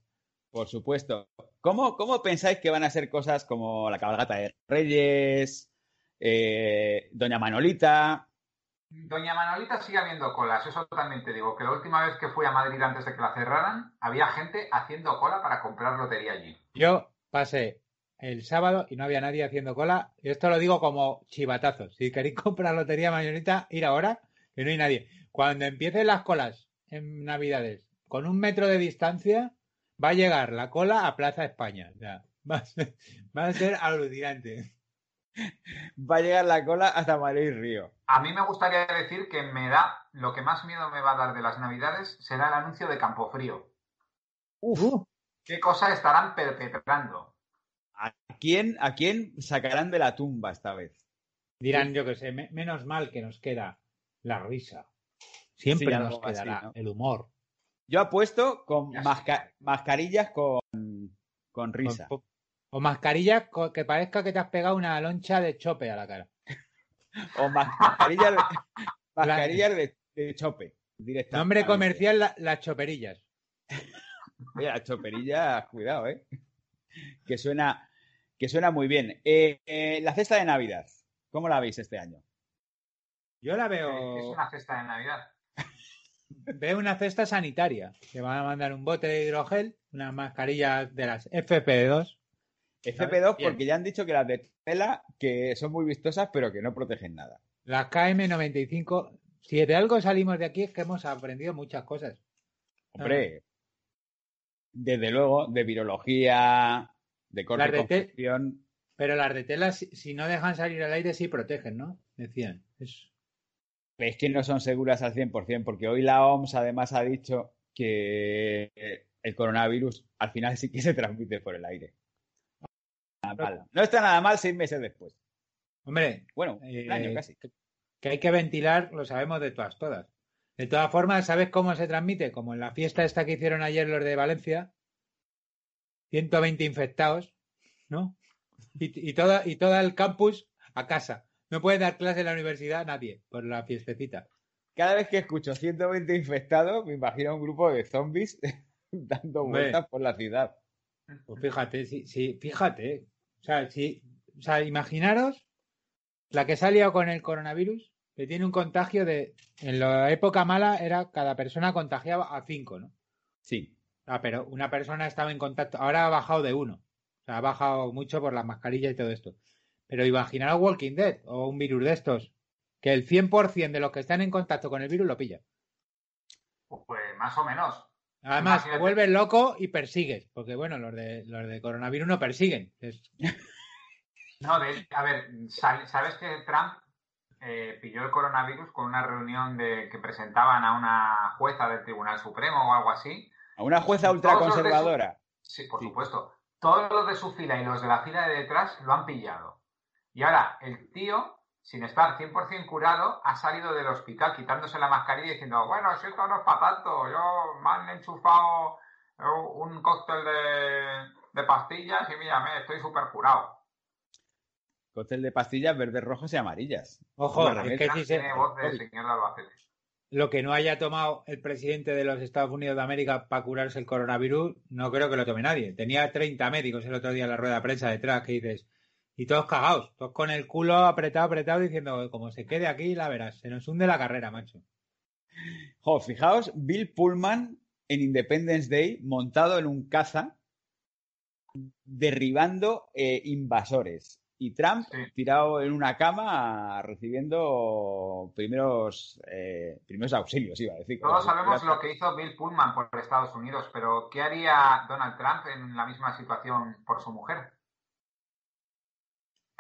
Por supuesto. ¿Cómo, ¿Cómo pensáis que van a ser cosas como la cabalgata de Reyes, eh, Doña Manolita. Doña Manolita sigue habiendo colas, eso totalmente digo, que la última vez que fui a Madrid antes de que la cerraran, había gente haciendo cola para comprar lotería allí. Yo pasé el sábado y no había nadie haciendo cola, y esto lo digo como chivatazo. Si queréis (laughs) comprar lotería Manolita, ir ahora, que no hay nadie. Cuando empiecen las colas en Navidades, con un metro de distancia, va a llegar la cola a Plaza España. (laughs) va, a ser, va a ser alucinante (laughs) va a llegar la cola hasta Madrid Río. A mí me gustaría decir que me da, lo que más miedo me va a dar de las Navidades será el anuncio de Campofrío. Uf. ¿Qué cosas estarán perpetrando? ¿A quién, ¿A quién sacarán de la tumba esta vez? Dirán, yo que sé, menos mal que nos queda la risa. Siempre nos quedará el humor. Yo apuesto con mascarillas con, con risa. O mascarilla que parezca que te has pegado una loncha de chope a la cara. (laughs) o mascarillas mascarilla de, (laughs) chope. Nombre comercial, las choperillas. (laughs) las choperillas, cuidado, ¿eh? Que suena, que suena muy bien. Eh, eh, la cesta de Navidad, ¿cómo la veis este año? Yo la veo. Es una cesta de Navidad. (laughs) Veo una cesta sanitaria. Que van a mandar un bote de hidrogel, una mascarilla de las FP2 FP2 porque ya han dicho que las de tela que son muy vistosas pero que no protegen nada. Las KM95, si de algo salimos de aquí es que hemos aprendido muchas cosas. Hombre, desde luego, de virología, de corte de Pero las de tela, si, no dejan salir al aire, sí protegen, ¿no? Decían. Es... es que no son seguras al 100%, porque hoy la OMS además ha dicho que el coronavirus al final sí que se transmite por el aire. No está nada mal seis meses después. Hombre, bueno, un año eh, casi. Que hay que ventilar, lo sabemos de todas, todas. De todas formas, ¿sabes cómo se transmite? Como en la fiesta esta que hicieron ayer los de Valencia, 120 infectados, ¿no? Y, y, toda, y todo el campus a casa. No puede dar clase en la universidad nadie por la fiestecita. Cada vez que escucho 120 infectados, me imagino un grupo de zombies (laughs) dando vueltas por la ciudad. Pues fíjate, sí, sí, fíjate, o sea, si, o sea, imaginaros la que salió con el coronavirus, que tiene un contagio de. En la época mala era cada persona contagiaba a cinco, ¿no? Sí. Ah, pero una persona estaba en contacto. Ahora ha bajado de uno. O sea, ha bajado mucho por las mascarillas y todo esto. Pero imaginaros Walking Dead o un virus de estos, que el 100% de los que están en contacto con el virus lo pilla. Pues más o menos. Además, te vuelves loco y persigues, porque bueno, los de, los de coronavirus no persiguen. (laughs) No, a ver, ¿sabes que Trump eh, pilló el coronavirus con una reunión de que presentaban a una jueza del Tribunal Supremo o algo así? A una jueza ultraconservadora. Sí, por supuesto. Todos los de su fila y los de la fila de detrás lo han pillado. Y ahora, el tío sin estar 100% curado, ha salido del hospital quitándose la mascarilla y diciendo, bueno, si esto no es para tanto, yo me han enchufado un cóctel de, pastillas y mírame, estoy súper curado. Cóctel de pastillas verdes, rojos y amarillas. Ojo, es que si se... Tiene voz de señor de Albacete. Lo que no haya tomado el presidente de los Estados Unidos de América para curarse el coronavirus, no creo que lo tome nadie. Tenía 30 médicos el otro día en la rueda de prensa detrás que dices, y todos cagados, todos con el culo apretado, apretado, diciendo, como se quede aquí, la verás, se nos hunde la carrera, macho. Fijaos, Bill Pullman en Independence Day montado en un caza derribando eh, invasores. Y Trump Sí. tirado en una cama recibiendo primeros, eh, primeros auxilios, iba a decir. Todos sabemos lo que hizo Bill Pullman por Estados Unidos, pero ¿qué haría Donald Trump en la misma situación por su mujer?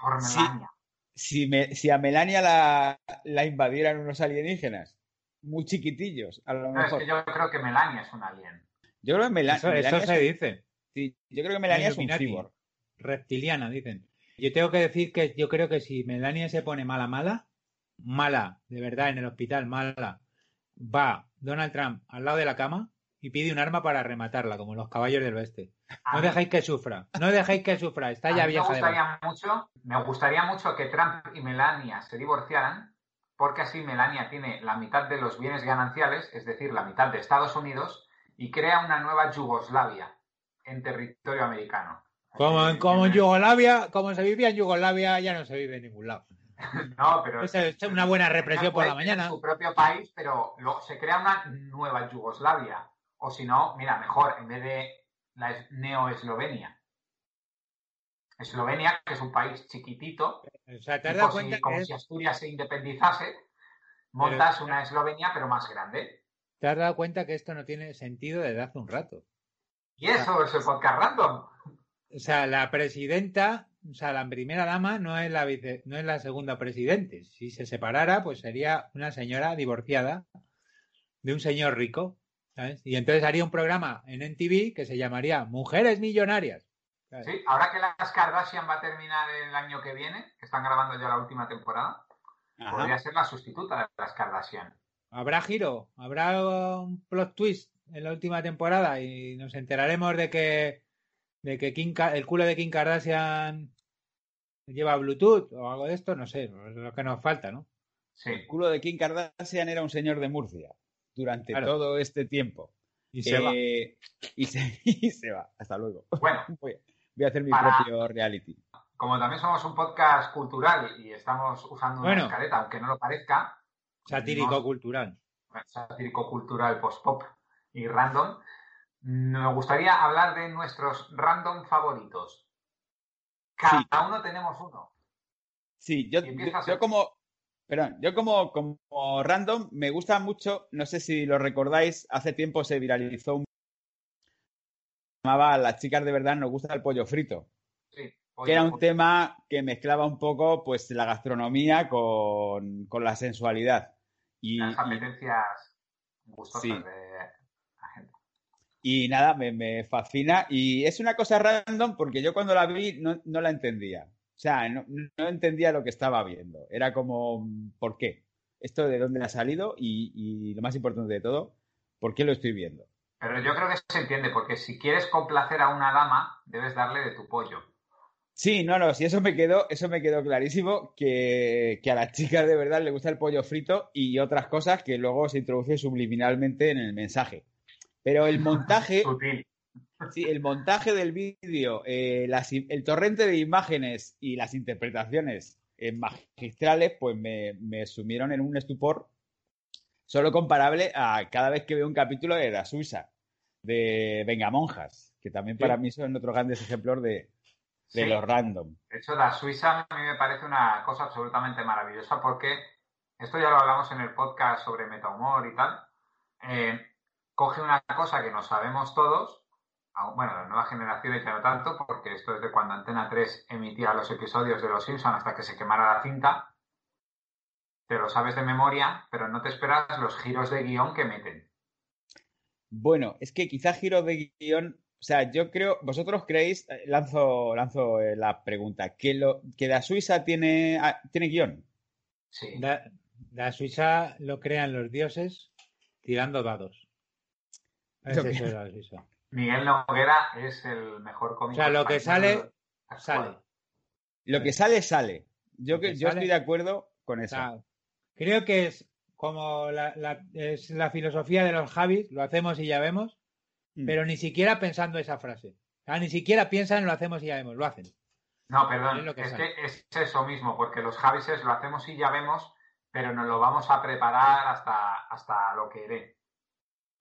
Por. Melania. Si, me- si a Melania la, la invadieran unos alienígenas, muy chiquitillos, a lo No, es que yo creo que Melania es un alien. Yo creo que Eso, Melania, eso se es, dice. sí, yo creo que Melania es un cyborg. Reptiliana, dicen. Yo tengo que decir que yo creo que si Melania se pone mala, mala, mala, de verdad, en el hospital, mala, va Donald Trump al lado de la cama y pide un arma para rematarla, como los caballos del oeste. A No mí- dejéis que sufra, no dejéis que sufra, está ya me vieja de gustaría mucho, me gustaría mucho que Trump y Melania se divorciaran, porque así Melania tiene la mitad de los bienes gananciales, es decir, la mitad de Estados Unidos, y crea una nueva Yugoslavia en territorio americano. Como, en- como en Yugoslavia, como se vivía en Yugoslavia, ya no se vive en ningún lado. No, pero es una buena represión por la mañana. Su propio país, pero lo- se crea una nueva Yugoslavia. O si no, mira, mejor, en vez de la es- Neo-Eslovenia. Eslovenia, que es un país chiquitito, O sea, te si- cuenta como es- si Asturias se independizase, montas una Eslovenia, pero más grande. te has dado cuenta que esto no tiene sentido desde hace un rato. Y eso es el podcast random. O sea, la presidenta, o sea, la primera dama no es la vice- no es la segunda presidente. Si se separara, pues sería una señora divorciada de un señor rico, ¿sabes? Y entonces haría un programa en NTV que se llamaría Mujeres Millonarias. ¿sabes? Sí, ahora que las Kardashian va a terminar el año que viene, que están grabando ya la última temporada, Ajá. podría ser la sustituta de las Kardashian. Habrá giro, habrá un plot twist en la última temporada y nos enteraremos de que de que Kim el culo de Kim Kardashian lleva Bluetooth o algo de esto, no sé, es lo que nos falta, ¿no? Sí. El culo de Kim Kardashian era un señor de Murcia durante Claro. todo este tiempo. Y se va. Eh, Y se, (laughs) y se va. Hasta luego. Bueno, (laughs) Voy, voy a hacer mi Para- propio reality. como también somos un podcast cultural y estamos usando una Bueno. escaleta, aunque no lo parezca, Satírico no- cultural. satírico cultural post-pop y random, me gustaría hablar de nuestros random favoritos. Cada Sí. uno tenemos uno. Sí, yo, como. Perdón, yo como, como random me gusta mucho, no sé si lo recordáis, hace tiempo se viralizó un. Llamaba Las chicas de verdad nos gusta el pollo frito. Sí, que era un tema que mezclaba un poco pues la gastronomía con, con la sensualidad. Y, las apetencias gustosas Sí. de. Y nada, me, me fascina. Y es una cosa random porque yo cuando la vi no, no la entendía. O sea, no, no entendía lo que estaba viendo. Era como, ¿por qué? ¿Esto de dónde ha salido? Y, y lo más importante de todo, ¿por qué lo estoy viendo? Pero yo creo que se entiende, porque si quieres complacer a una dama, debes darle de tu pollo. Sí, no, no, sí, eso me quedó, eso me quedó clarísimo, que, que a las chicas de verdad le gusta el pollo frito y otras cosas que luego se introduce subliminalmente en el mensaje. Pero el montaje, (laughs) Sutil. sí, el montaje del vídeo, eh, las el torrente de imágenes y las interpretaciones eh, magistrales, pues me, me sumieron en un estupor solo comparable a cada vez que veo un capítulo de La Suiza, de Vengamonjas, que también para Sí. mí son otros grandes ejemplos de, de Sí. los random. De hecho, la Suiza a mí me parece una cosa absolutamente maravillosa porque esto ya lo hablamos en el podcast sobre metahumor y tal. eh, coge una cosa que no sabemos todos, bueno, las nuevas generaciones ya no tanto, porque esto es de cuando Antena 3 emitía los episodios de Los Simpson hasta que se quemara la cinta. Te lo sabes de memoria, pero no te esperas los giros de guion que meten. Bueno, es que quizás giro de guion, o sea, yo creo, vosotros creéis, eh, lanzo, lanzo eh, la pregunta, que lo, que la Suiza tiene, ah, tiene guion. Sí. La, la Suiza lo crean los dioses tirando dados. Es que-. Miguel Noguera es el mejor O cómico. sea, lo que sale, actual. sale. Lo que sale, sale. Yo, que yo sale- estoy de acuerdo con O eso. creo que es como la, la- es la filosofía de los Javis, lo hacemos y ya vemos, Mm. pero ni siquiera pensando esa frase. O sea, ni siquiera piensan lo hacemos y ya vemos, lo hacen. No, Es perdón, lo que es que es eso mismo, porque los Javises lo hacemos y ya vemos, pero nos lo vamos a preparar hasta, hasta lo que dé.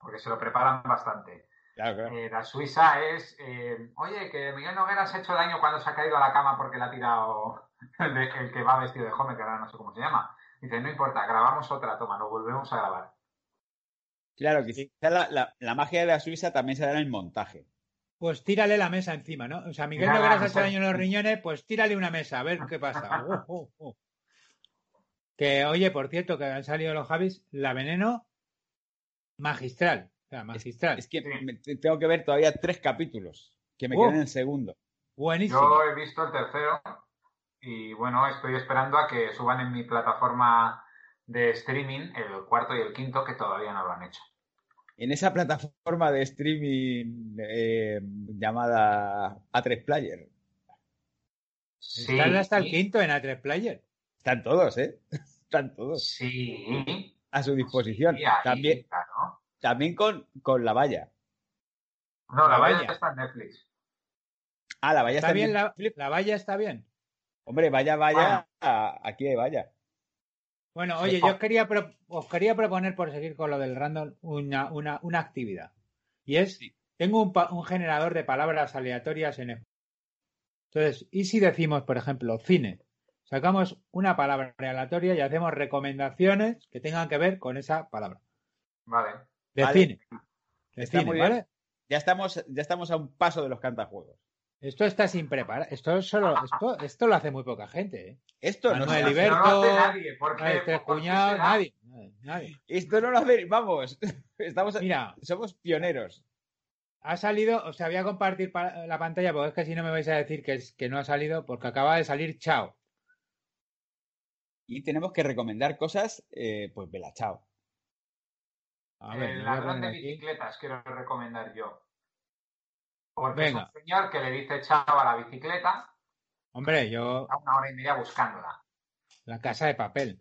Porque se lo preparan bastante. Claro, claro. Eh, la Suiza es, eh, oye, que Miguel Noguera se ha hecho daño cuando se ha caído a la cama porque le ha tirado el, de- el que va vestido de Homer, que ahora no sé cómo se llama. Dice, no importa, grabamos otra toma, lo volvemos a grabar. Claro, quizá la, la- la magia de la Suiza también se da en el montaje. Pues tírale la mesa encima, ¿no? O sea, Miguel la Noguera se ha hecho daño en los riñones, pues tírale una mesa, a ver qué pasa. Uh, uh, uh. Que, oye, por cierto, que han salido los Javis, la veneno magistral. O sea, magistral. Es que me- tengo que ver todavía tres capítulos que me Oh. queden en el segundo. Buenísimo. Yo he visto el tercero y bueno, estoy esperando a que suban en mi plataforma de streaming el cuarto y el quinto, que todavía no lo han hecho. En esa plataforma de streaming eh, llamada A3 Player. Sí, Están hasta el quinto en A3 Player. Están todos, ¿eh? (laughs) Están todos Sí. a su disposición. Sí, ahí, También, claro. También con, con la valla. No, la La valla valla. está en Netflix. Ah, la valla ¿Está está, en bien la, valla? ¿Está bien? Hombre, vaya, vaya, a- aquí hay valla. Bueno, Sí. oye, yo os quería, pro- os quería proponer, por seguir con lo del random, una, una, una actividad. Y es, Sí. tengo un, pa- un generador de palabras aleatorias en el... Entonces, ¿y si decimos, por ejemplo, cine? Sacamos una palabra aleatoria y hacemos recomendaciones que tengan que ver con esa palabra. Vale. De Vale. cine. De Está cine, muy bien. ¿vale? Ya estamos, ya estamos a un paso de los cantajuegos. Esto está sin preparar. Esto es solo, esto, esto lo hace muy poca gente, ¿eh? Esto no, Manuel Iber- No lo hace nadie. ¿Por qué? Nadie, nadie, nadie, nadie. esto no lo hace, vamos, (laughs) estamos, Mira, somos pioneros. Ha salido, o sea, voy a compartir pa- la pantalla porque es que si no me vais a decir que, es, que no ha salido porque acaba de salir Chao. Y tenemos que recomendar cosas, eh, pues vela, chao. A ver, el a ladrón de aquí. bicicletas quiero recomendar yo. Porque Venga. es un señor que le dice chao a la bicicleta Hombre, yo, a una hora y media buscándola. la casa de papel,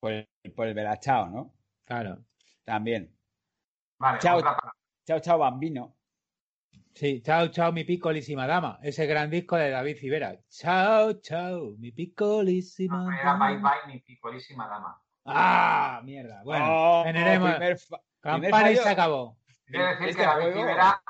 Por el, por el vela, chao, ¿no? claro. También. Vale, Chao. Chao, chao, bambino. Sí, Chao, Chao, mi picolísima dama. Ese gran disco de David Civera. Chao, Chao, mi picolísima No, era bye dama. bye mi picolísima dama. ¡Ah! Mierda. Bueno, Oh, veneremos. primer Campana y se acabó. Quiero decir Este que David juego- Rivera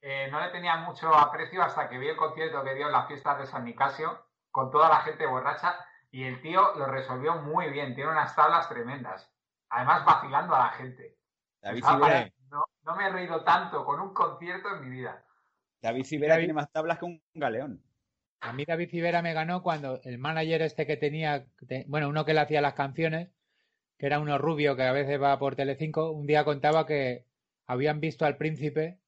eh, no le tenía mucho aprecio hasta que vi el concierto que dio en las fiestas de San Nicasio con toda la gente borracha y el tío lo resolvió muy bien. Tiene unas tablas tremendas. Además, vacilando a la gente. David Civera, vale, no, no me he reído tanto con un concierto en mi vida. David Civera David- tiene más tablas que un galeón. A mí David Civera me ganó cuando el manager este que tenía, te- bueno, uno que le hacía las canciones, que era uno rubio que a veces va por Telecinco, un día contaba que habían visto al príncipe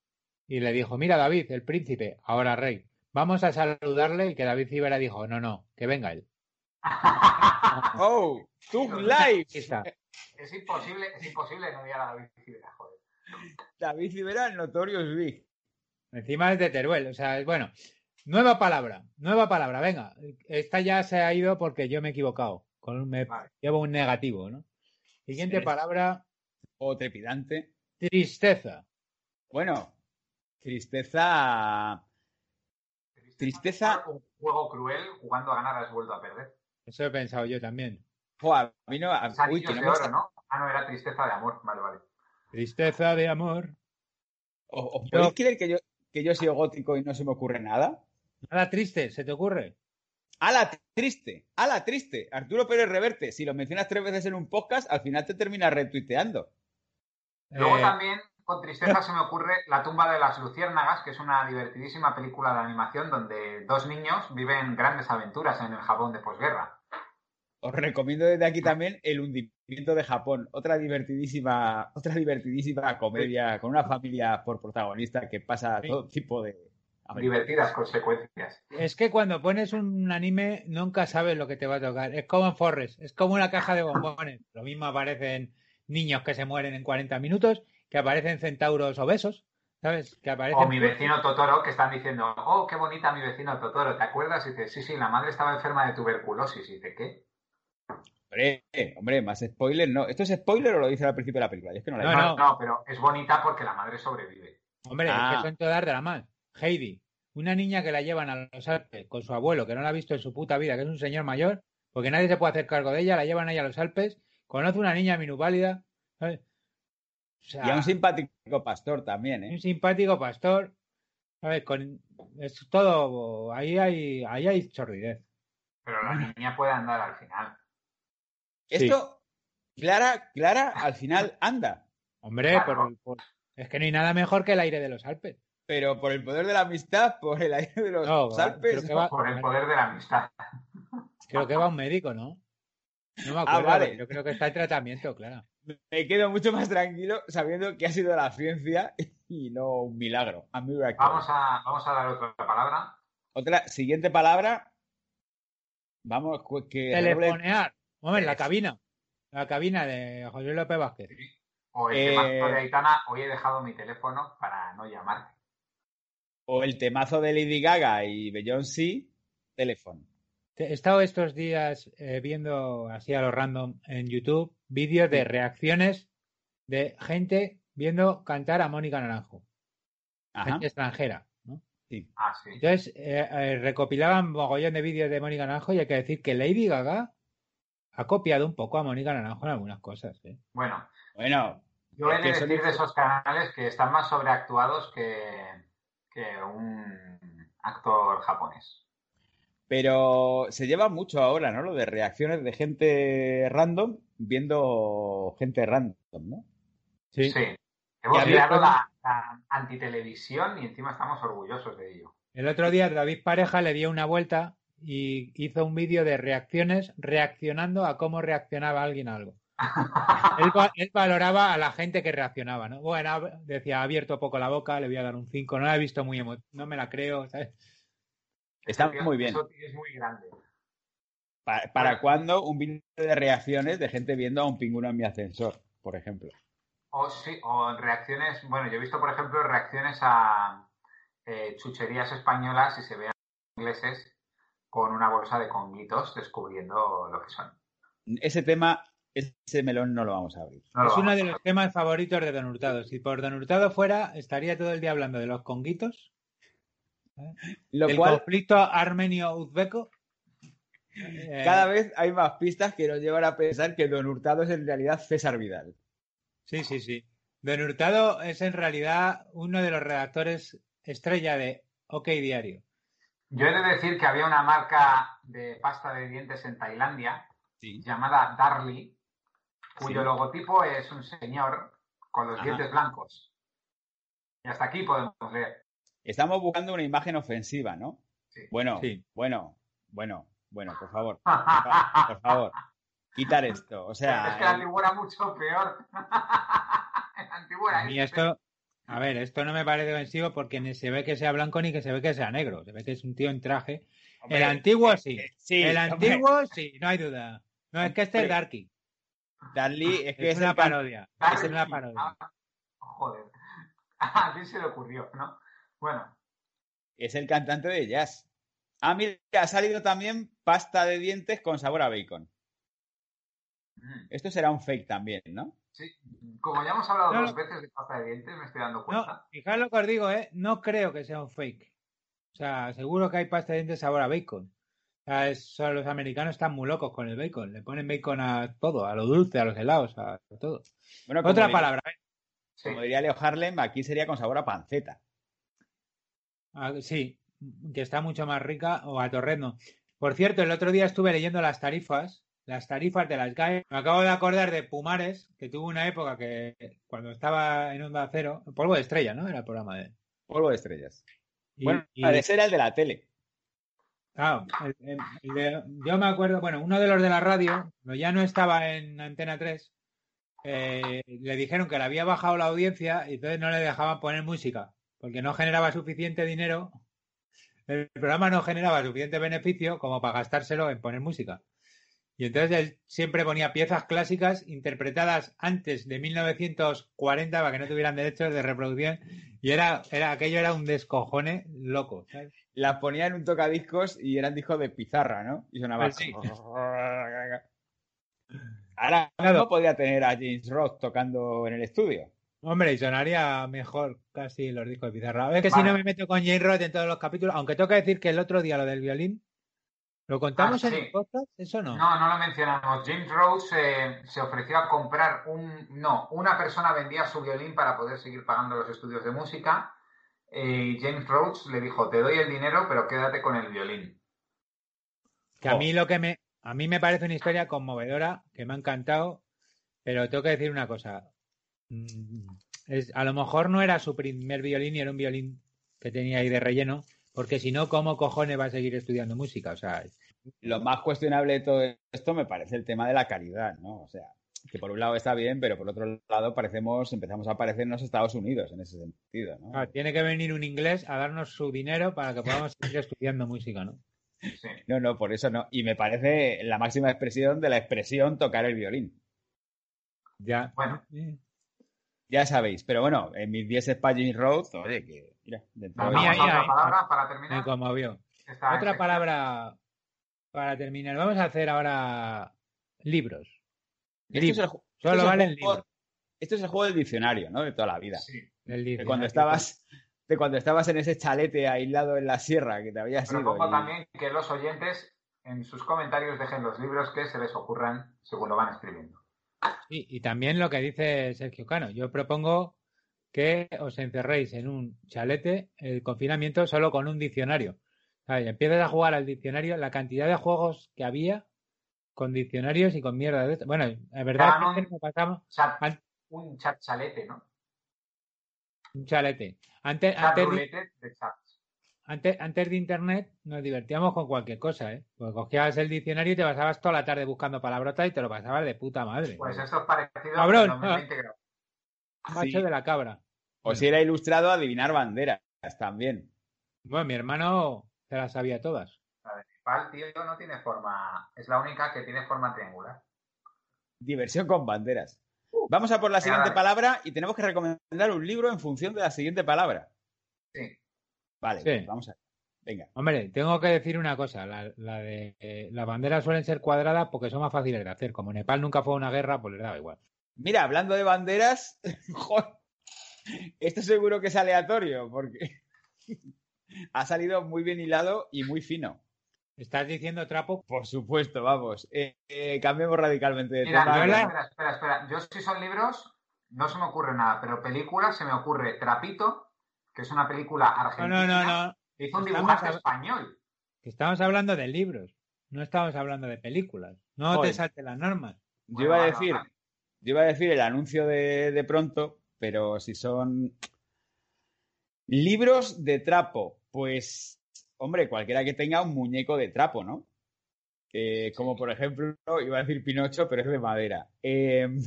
y le dijo, mira David, el príncipe, ahora rey, vamos a saludarle y que David Civera dijo, no, no, que venga él. (laughs) ¡Oh! ¡Tug está. Es imposible, es imposible no odiar a David Rivera, joder. David Civera, el Notorious Big. Encima es de Teruel, o sea, bueno, nueva palabra, nueva palabra, venga, esta ya se ha ido porque yo me he equivocado, con un, me Vale. llevo un negativo, ¿no? Siguiente palabra, O trepidante. tristeza. Bueno, tristeza. Tristeza. Un juego cruel, jugando a ganar has vuelto a perder. Eso he pensado yo también. Fua, a mí no. a- uy, anillos que no de oro, ¿no? Ah, no, era tristeza de amor. Vale, vale. Tristeza de amor. ¿Os, os Yo- podéis creer que yo, que yo soy gótico y no se me ocurre nada? Nada triste, ¿se te ocurre? ¡Hala, triste! ¡Hala, triste! Arturo Pérez Reverte, si lo mencionas tres veces en un podcast, al final te terminas retuiteando. Luego Eh, también, con tristeza, (laughs) se me ocurre La tumba de las luciérnagas, que es una divertidísima película de animación donde dos niños viven grandes aventuras en el Japón de posguerra. Os recomiendo desde aquí también El hundimiento de Japón, otra divertidísima, otra divertidísima comedia con una familia por protagonista que pasa todo tipo de Divertidas consecuencias. Es que cuando pones un anime nunca sabes lo que te va a tocar. Es como en Forrest, es como una caja de bombones. Lo mismo aparecen niños que se mueren en 40 minutos, que aparecen centauros obesos, ¿Sabes? Que. O mi vecino Totoro, que están diciendo, oh, qué bonita mi vecino Totoro, ¿te acuerdas? Y dice, sí, sí, la madre estaba enferma de tuberculosis. Y dice, ¿qué? Hombre, hombre, más spoiler, no. ¿Esto es spoiler o lo dice al principio de la película? Es que no, la no, no, no, pero es bonita porque la madre sobrevive. Hombre, es que ah. son todas de la mal. Heidi, una niña que la llevan a los Alpes con su abuelo, que no la ha visto en su puta vida, que es un señor mayor, porque nadie se puede hacer cargo de ella, la llevan ahí a los Alpes, conoce una niña minusválida, ¿sabes? y a un simpático pastor también, ¿eh? Un simpático pastor. ¿Sabes? Con, es todo. Ahí hay, ahí hay chorridez. Pero la niña puede andar al final. Esto, Clara, Clara, al final anda. Hombre, es que no hay nada mejor que el aire de los Alpes. Pero por el poder de la amistad, por el aire de los Alpes. por el poder de la amistad. Creo que va un médico, ¿no? No me ah, acuerdo. Yo creo que está en tratamiento, claro me quedo mucho más tranquilo sabiendo que ha sido la ciencia y no un milagro. Vamos a, vamos a dar otra palabra. Otra, siguiente palabra. Vamos, que. Telefonear. Vamos, la cabina. La cabina de José López Vázquez. O el temazo de eh, Aitana, hoy he dejado mi teléfono para no llamarte. O el temazo de Lady Gaga y Beyoncé, teléfono. He estado estos días eh, viendo así a lo random en YouTube vídeos de reacciones de gente viendo cantar a Mónica Naranjo. Gente extranjera, ¿no? Sí. Ah, sí. Entonces eh, eh, recopilaban mogollón de vídeos de Mónica Naranjo y hay que decir que Lady Gaga ha copiado un poco a Mónica Naranjo en algunas cosas. Bueno, bueno. Yo he de decir de esos canales que están más sobreactuados que, que un actor japonés. Pero se lleva mucho ahora, ¿no? Lo de reacciones de gente random viendo gente random, ¿no? Sí. sí. Hemos creado la, antitelevisión y encima estamos orgullosos de ello. El otro día David Pareja le dio una vuelta y hizo un vídeo de reacciones reaccionando a cómo reaccionaba alguien a algo. Él, valoraba a la gente que reaccionaba, ¿no? Bueno, decía, ha abierto poco la boca, le voy a dar un 5, no la he visto muy no me la creo, ¿sabes? Está muy bien. es muy grande. ¿Para, cuándo un vídeo de reacciones de gente viendo a un pingüino en mi ascensor, por ejemplo? O sí, o reacciones, bueno, yo he visto, por ejemplo, reacciones a eh, chucherías españolas y se vean ingleses con una bolsa de conguitos descubriendo lo que son. Ese tema, ese melón no lo vamos a abrir. es uno de los temas favoritos de Don Hurtado. Si por Don Hurtado fuera, estaría todo el día hablando de los conguitos el conflicto armenio-uzbeco. Eh, Cada vez hay más pistas que nos llevan a pensar que Don Hurtado es en realidad César Vidal. Sí, sí, sí. Don Hurtado es en realidad uno de los redactores estrella de OK Diario. Yo he de decir que había una marca de pasta de dientes en Tailandia llamada Darly, cuyo logotipo es un señor con los dientes blancos. Y hasta aquí podemos leer. Estamos buscando una imagen ofensiva, ¿no? Bueno, bueno, bueno, bueno, por favor. (laughs) Por favor. Quitar esto. O sea. Es que la antigua era mucho peor. (laughs) la antigua Y esto. A ver, esto no me parece ofensivo porque ni se ve que sea blanco ni que se ve que sea negro. Se ve que es un tío en traje. el antiguo sí. Eh, sí el antiguo sí, no hay duda. No, es que este es Darky. Darly es que es, una parodia. Es una parodia. Ah, joder. (laughs) A mí se le ocurrió, ¿no? Bueno. Es el cantante de jazz. Ah, mira, ha salido también pasta de dientes con sabor a bacon. Mm. Esto será un fake también, ¿no? Sí, como ya hemos hablado dos veces de pasta de dientes, me estoy dando cuenta. No, fijaos lo que os digo, ¿eh? No creo que sea un fake. O sea, seguro que hay pasta de dientes sabor a bacon. Sea, los americanos están muy locos con el bacon. Le ponen bacon a todo, a lo dulce, a los helados, a todo. Bueno, Otra palabra. ¿eh? Como diría Leo Harlem, aquí sería con sabor a panceta. Ah, sí, que está mucho más rica, o a Torreno. Por cierto, el otro día estuve leyendo las tarifas, las tarifas de las GAE. Me acabo de acordar de Pumares, que tuvo una época que cuando estaba en Onda Cero, Polvo de Estrella, ¿no? Era el programa de... Polvo de Estrellas. bueno, ese era el de la tele. Claro, yo me acuerdo, bueno, uno de los de la radio, ya no estaba en Antena 3, eh, le dijeron que le había bajado la audiencia y entonces no le dejaban poner música porque no generaba suficiente dinero, el programa no generaba suficiente beneficio como para gastárselo en poner música. Y entonces él siempre ponía piezas clásicas interpretadas antes de 1940 para que no tuvieran derechos de reproducción. Y era, era aquello era un descojone loco. ¿sabes? Las ponía en un tocadiscos y eran discos de pizarra, ¿no? Y sonaba Pues sí. (laughs) Ahora no podía tener a James Ross tocando en el estudio. Hombre, y sonaría mejor casi los discos de pizarra. A ver que si no me meto con Jane Roth en todos los capítulos, aunque tengo que decir que el otro día lo del violín, ¿lo contamos Ah, en sí. el podcast? Eso no. No, no lo mencionamos. James Rhodes eh, se ofreció a comprar un... No, una persona vendía su violín para poder seguir pagando los estudios de música. Eh, James Rhodes le dijo, te doy el dinero, pero quédate con el violín. Que a mí lo que me, a mí me parece una historia conmovedora, que me ha encantado, pero tengo que decir una cosa. Mm, Es, a lo mejor no era su primer violín y era un violín que tenía ahí de relleno, porque si no, ¿cómo cojones va a seguir estudiando música? O sea, Lo más cuestionable de todo esto me parece el tema de la calidad, ¿no? O sea, que por un lado está bien, pero por otro lado parecemos, empezamos a parecer en los Estados Unidos en ese sentido, ¿no? claro, tiene que venir un inglés a darnos su dinero para que podamos seguir estudiando música, ¿no? Sí. No, no, por eso no. Y me parece la máxima expresión de la expresión tocar el violín. Ya. Bueno. Ya sabéis, pero bueno, en mis 10 Spagin Road, oye, que mira, dentro de- mí vamos ahí, a otra palabra para Me terminar. Otra palabra para terminar. Vamos a hacer ahora libros. Esto es el Libros. ju- esto Solo es el valen juego-. Esto es el juego del diccionario, ¿no? De toda la vida. Sí, De cuando estabas, de cuando estabas en ese chalete aislado en la sierra que te habías ido. propongo y- también que los oyentes en sus comentarios dejen los libros que se les ocurran según lo van escribiendo. Sí, y también lo que dice Sergio Cano. Yo propongo que os encerréis en un chalete el confinamiento solo con un diccionario. ¿Sabes? Empiezas a jugar al diccionario, la cantidad de juegos que había con diccionarios y con mierda de. Bueno, es verdad Canon. que nos pasamos Chat- An- un chat chalete, ¿no? un chalete. Antes, Chat antes, de, de antes, antes de internet nos divertíamos con cualquier cosa, ¿eh? Pues cogías el diccionario y te pasabas toda la tarde buscando palabrotas y te lo pasabas de puta madre. Pues esto es parecido Cabrón, a 2020 grados. Macho sí. de la cabra. O si era ilustrado, adivinar banderas también. Bueno, mi hermano se las sabía todas. Nepal, tío, no tiene forma. Es la única que tiene forma triangular. Diversión con banderas. Vamos a por la siguiente palabra y tenemos que recomendar un libro en función de la siguiente palabra. Sí. Vale, Sí. pues vamos a Venga. Hombre, tengo que decir una cosa. La, la de eh, las banderas suelen ser cuadradas porque son más fáciles de hacer. Como Nepal nunca fue una guerra, pues les daba igual. Mira, hablando de banderas, (laughs) esto seguro que es aleatorio porque (laughs) ha salido muy bien hilado y muy fino. ¿Estás diciendo trapo? Por supuesto, vamos. Eh, eh, cambiemos radicalmente de Mira, tema. yo, espera, espera, espera. Yo si son libros, no se me ocurre nada, pero películas se me ocurre Trapito, que es una película No, argentina. no, no, no. que Hizo un dibujante hab- español. Estamos hablando de libros. No estamos hablando de películas. No te saltes las normas. Yo iba a decir, yo iba a decir el anuncio de, de pronto, pero si son libros de trapo, pues, hombre, cualquiera que tenga un muñeco de trapo, ¿no? Como por ejemplo, iba a decir Pinocho, pero es de madera. Em,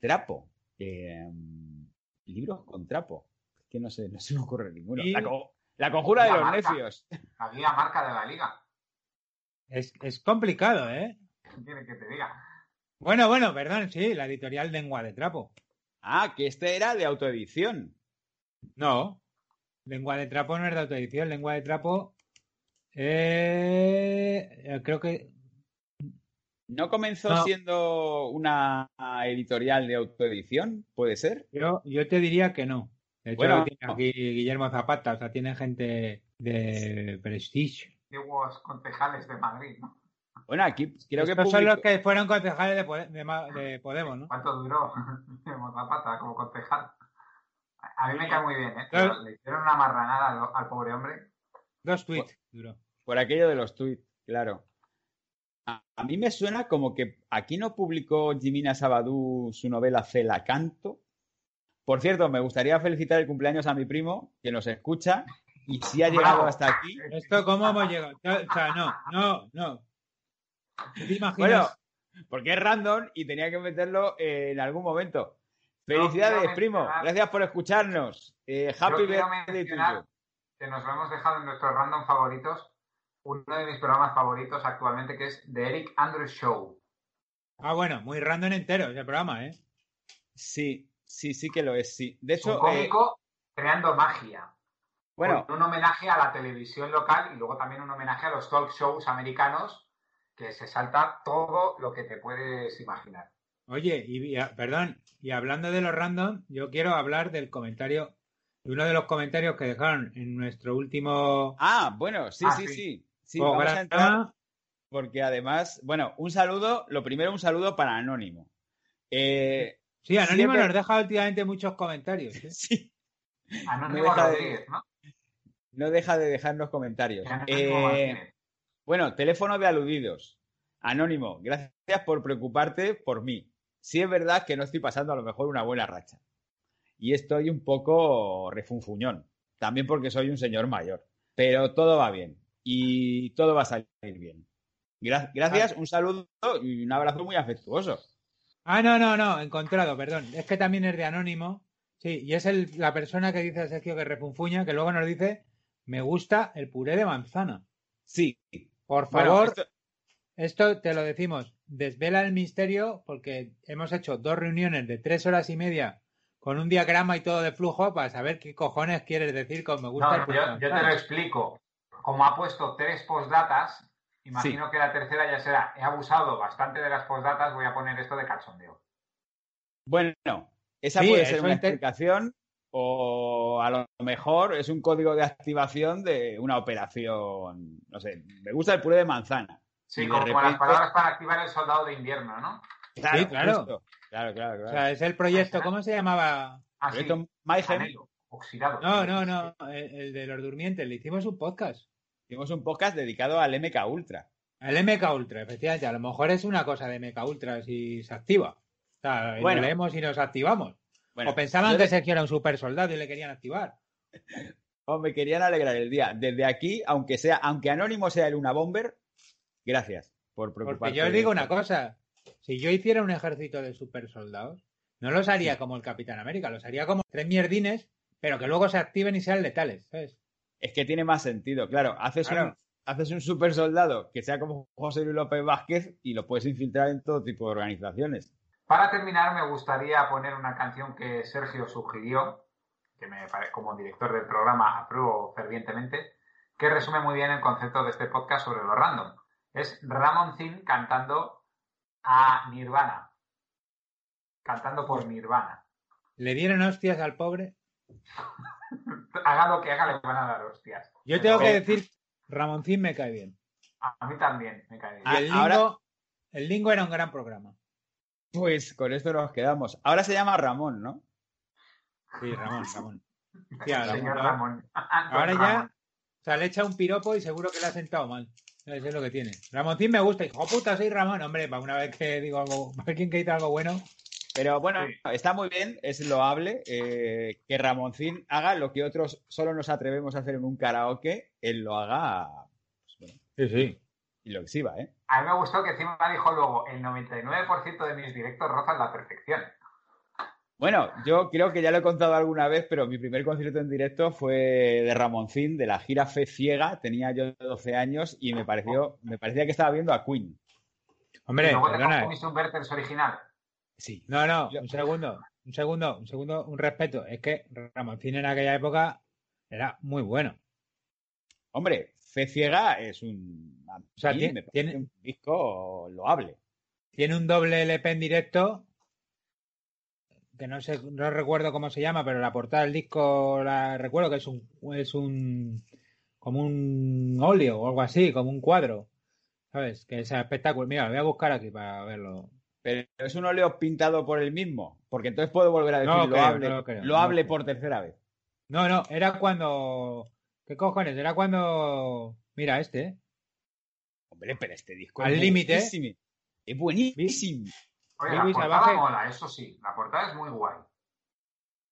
trapo. Em, libros con trapo. Es que no sé, no se me ocurre ninguno. Y- La, co- la conjura de los marca. necios. La guía marca de la liga. Es, es complicado, ¿eh? ¿Qué quiere que te diga? Bueno, bueno, perdón, sí, la editorial Lengua de Trapo. Ah, que este era de autoedición. No, Lengua de Trapo no es de autoedición. Lengua de Trapo, eh, creo que ¿No comenzó No. siendo una editorial de autoedición? ¿Puede ser? yo, yo te diría que no. De hecho, Bueno. lo tiene aquí Guillermo Zapata, o sea, tiene gente de prestige. Antiguos concejales de Madrid, ¿no? Bueno, aquí creo que Estos son los publicó- que fueron concejales de, de Podemos, ¿no? ¿Cuánto duró (laughs) Zapata como concejal? A mí me cae muy bien, ¿eh? Claro. Pero le hicieron una marranada al, al pobre hombre. Dos tweets duró. por aquello de los tweets, claro. A, a mí me suena como que aquí no publicó Jimina Sabadú su novela Celacanto. Por cierto, me gustaría felicitar el cumpleaños a mi primo, que nos escucha, y si ha llegado Bravo. hasta aquí. ¿Esto cómo hemos llegado? O sea, no, no, no. ¿Te imaginas? Bueno, porque es random y tenía que meterlo eh, en algún momento. Felicidades, primo. Gracias por escucharnos. Eh, happy birthday to mencionar you. que nos lo hemos dejado en nuestros random favoritos uno de mis programas favoritos actualmente, que es The Eric Andrews Show. Ah, bueno, muy random entero ese programa, ¿eh? Sí, sí, sí que lo es, sí. De hecho, un cómico creando magia. Bueno, un homenaje a la televisión local y luego también un homenaje a los talk shows americanos que se salta todo lo que te puedes imaginar. Oye, y, perdón, y hablando de los random, yo quiero hablar del comentario, de uno de los comentarios que dejaron en nuestro último. Ah, bueno, sí, Ah, sí, sí. sí. Sí, vamos a entrar porque además, bueno, un saludo, lo primero un saludo para Anónimo. Eh, Sí, Anónimo Siempre- nos deja últimamente muchos comentarios. ¿eh? (laughs) sí, Anónimo deja de- ¿no? no deja de dejarnos comentarios. Eh. Bueno, teléfono de aludidos. Anónimo, gracias por preocuparte por mí. Sí es verdad que no estoy pasando a lo mejor una buena racha. Y estoy un poco refunfuñón. También porque soy un señor mayor. Pero todo va bien. Y todo va a salir bien. Gra- gracias, un saludo y un abrazo muy afectuoso. Ah, no, no, no, encontrado, perdón. Es que también es de Anónimo. Sí, y es el- la persona que dice a Sergio que refunfuña, que luego nos dice, me gusta el puré de manzana. Sí. Por Bueno, favor, esto- esto te lo decimos, desvela el misterio porque hemos hecho dos reuniones de tres horas y media con un diagrama y todo de flujo para saber qué cojones quieres decir con me gusta No, el yo, yo te lo explico. Como ha puesto tres postdatas, imagino que la tercera ya será. He abusado bastante de las postdatas, voy a poner esto de cachondeo. Bueno, esa Sí, puede ser una inter- explicación o a lo mejor es un código de activación de una operación. No sé, me gusta el puré de manzana. Sí, como, las palabras para activar el soldado de invierno, ¿no? Claro, Sí, claro. justo. Claro, claro, O claro. sea, es el proyecto, ¿cómo se llamaba? Ah, sí, anhelo, oxidado. No, no, no, el, el de los durmientes, le hicimos un podcast. Hicimos un podcast dedicado al MK Ultra. El MK Ultra, efectivamente, a lo mejor es una cosa de MK Ultra si se activa. O sea, Bueno. lo leemos y nos activamos. Bueno, o pensaban que de- Sergio era un super soldado y le querían activar. (laughs) oh, me querían alegrar el día. Desde aquí, aunque sea, aunque Anónimo sea el una bomber, gracias por preocuparte. Porque yo os digo una cosa, si yo hiciera un ejército de super soldados, no los haría como el Capitán América, los haría como tres mierdines, pero que luego se activen y sean letales, ¿sabes? Es que tiene más sentido. Claro, haces Claro. un haces un super soldado que sea como José Luis López Vázquez y lo puedes infiltrar en todo tipo de organizaciones. Para terminar, me gustaría poner una canción que Sergio sugirió, que me como director del programa apruebo fervientemente, que resume muy bien el concepto de este podcast sobre lo random. Es Ramon Zin cantando a Nirvana. Cantando por Nirvana. Le dieron hostias al pobre. (laughs) Haga lo que haga, le van a dar hostias. Yo tengo que Pero decir, Ramoncín me cae bien. A mí también me cae bien. Y el Ah, ahora- el Lingo era un gran programa. Pues con esto nos quedamos. Ahora se llama Ramón, ¿no? Sí, Ramón, Ramón. (laughs) Señor Ramón. (laughs) Ahora ya, o sea, le echa un piropo y seguro que le ha sentado mal. Eso es lo que tiene. Ramoncín me gusta. Hijo puta, soy Ramón. Hombre, para una vez que digo algo, (laughs) alguien que dice algo bueno. Pero bueno, Sí. está muy bien, es loable eh, que Ramoncín haga lo que otros solo nos atrevemos a hacer en un karaoke, él lo haga pues, bueno, Sí, sí. y lo exhiba, ¿eh? A mí me gustó que encima dijo luego, el 99% de mis directos rozan la perfección. Bueno, yo creo que ya lo he contado alguna vez, pero mi primer concierto en directo fue de Ramoncín, de la gira Fe Ciega, tenía yo 12 años y me pareció, me parecía que estaba viendo a Queen. Hombre, y luego te perdona. comiste un original. Sí. No, no, un segundo. Un segundo, un segundo, un respeto. Es que Ramoncín en aquella época era muy bueno. Hombre, Fe Ciega es un, O sea, tiene- un disco loable. Tiene un doble LP en directo que no sé, no recuerdo cómo se llama, pero la portada del disco la recuerdo que es un es un como un óleo o algo así, como un cuadro. ¿Sabes? Que es espectáculo. Mira, lo voy a buscar aquí para verlo. Pero es un óleo pintado por él mismo, porque entonces puedo volver a decir No lo creo, hable, no creo, lo no hable por tercera vez. No, no, era cuando ¿Qué cojones? Era cuando mira este, ¿eh? Hombre, pero este disco Al es límite. buenísimo. Es buenísimo. Oye, la portada mola, eso sí. La portada es muy guay.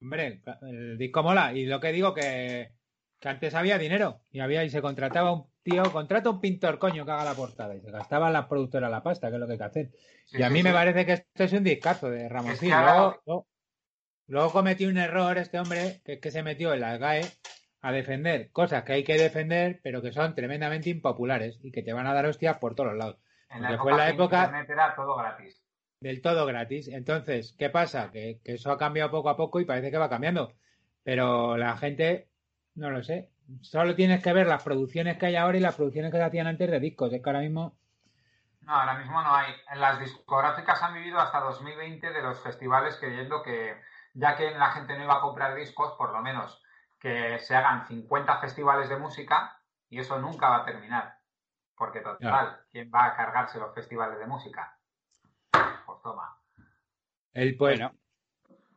Hombre, el disco mola. Y lo que digo que, que antes había dinero. Y había, y se contrataba un tío, contrata un pintor, coño, que haga la portada. Y se gastaban las productoras la pasta, que es lo que hay que hacer. Sí, y a sí, mí me sí. parece que esto es un discazo de Ramoncín. Es que ahora- Luego, luego, luego cometió un error este hombre, que es que se metió en la GAE a defender cosas que hay que defender, pero que son tremendamente impopulares y que te van a dar hostias por todos lados. En la fue la época Internet era todo gratis. Del todo gratis. Entonces, ¿qué pasa? Que, que eso ha cambiado poco a poco y parece que va cambiando. Pero la gente, no lo sé. Solo tienes que ver las producciones que hay ahora y las producciones que se hacían antes de discos. Es que ahora mismo no, ahora mismo no hay. En las discográficas han vivido hasta 2020 de los festivales creyendo que ya que la gente no iba a comprar discos, por lo menos que se hagan 50 festivales de música y eso nunca va a terminar. Porque total, ¿quién va a cargarse los festivales de música? Toma. El pues, bueno,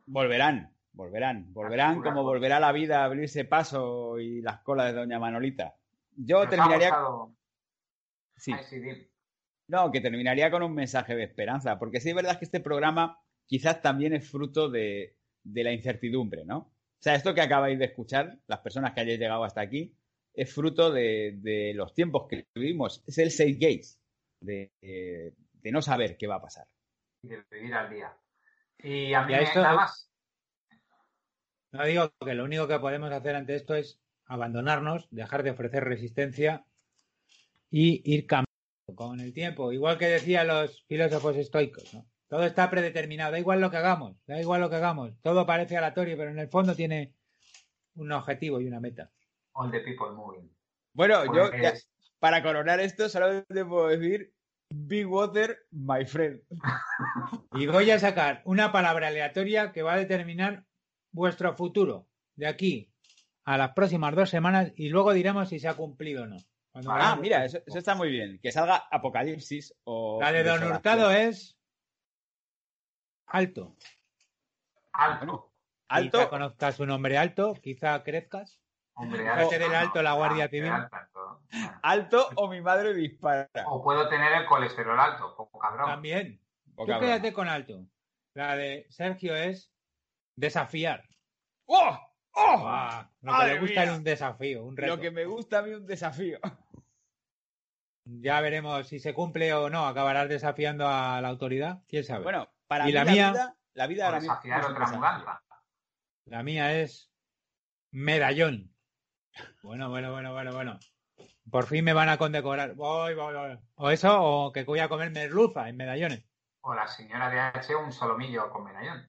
volverán, volverán, volverán como volverá la vida a abrirse paso y las colas de Doña Manolita. Yo terminaría. Sí. No, que terminaría con un mensaje de esperanza, porque sí es verdad que este programa quizás también es fruto de, la incertidumbre, ¿no? O sea, esto que acabáis de escuchar, las personas que hayáis llegado hasta aquí, es fruto de, los tiempos que vivimos. Es el seis gates, de, no saber qué va a pasar. De vivir al día. Y a mí nada más. No digo que lo único que podemos hacer ante esto es abandonarnos, dejar de ofrecer resistencia y ir cambiando con el tiempo, igual que decían los filósofos estoicos, ¿no? Todo está predeterminado, da igual lo que hagamos, da igual lo que hagamos, todo parece aleatorio, pero en el fondo tiene un objetivo y una meta. All the people moving. Bueno, yo para coronar esto solo te puedo decir Big Water, my friend. Y voy a sacar una palabra aleatoria que va a determinar vuestro futuro de aquí a las próximas dos semanas y luego diremos si se ha cumplido o no ah, mira, eso, está muy bien. Que salga Apocalipsis o. La de Don Hurtado es. Alto. Alto. alto. Quizá conozcas su nombre alto, quizá crezcas. Hombre, alto. del alto la Guardia Civil. Alto, o mi madre dispara. O puedo tener el colesterol alto, poco cabrón. También. Tú quédate con alto. La de Sergio es desafiar. ¡Oh! ¡Oh! Ah, lo que le gusta es un desafío, un reto. Lo que me gusta a mí un desafío. (laughs) Ya veremos si se cumple o no. ¿Acabarás desafiando a la autoridad? ¿Quién sabe? Bueno, para mí la, vida, la vida ahora desafiar otra mudanza. La mía es medallón. Bueno, bueno, bueno, bueno, bueno. Por fin me van a condecorar. Voy, voy, voy. O eso, o que voy a comer merluza en medallones. O la señora de H un solomillo con medallón.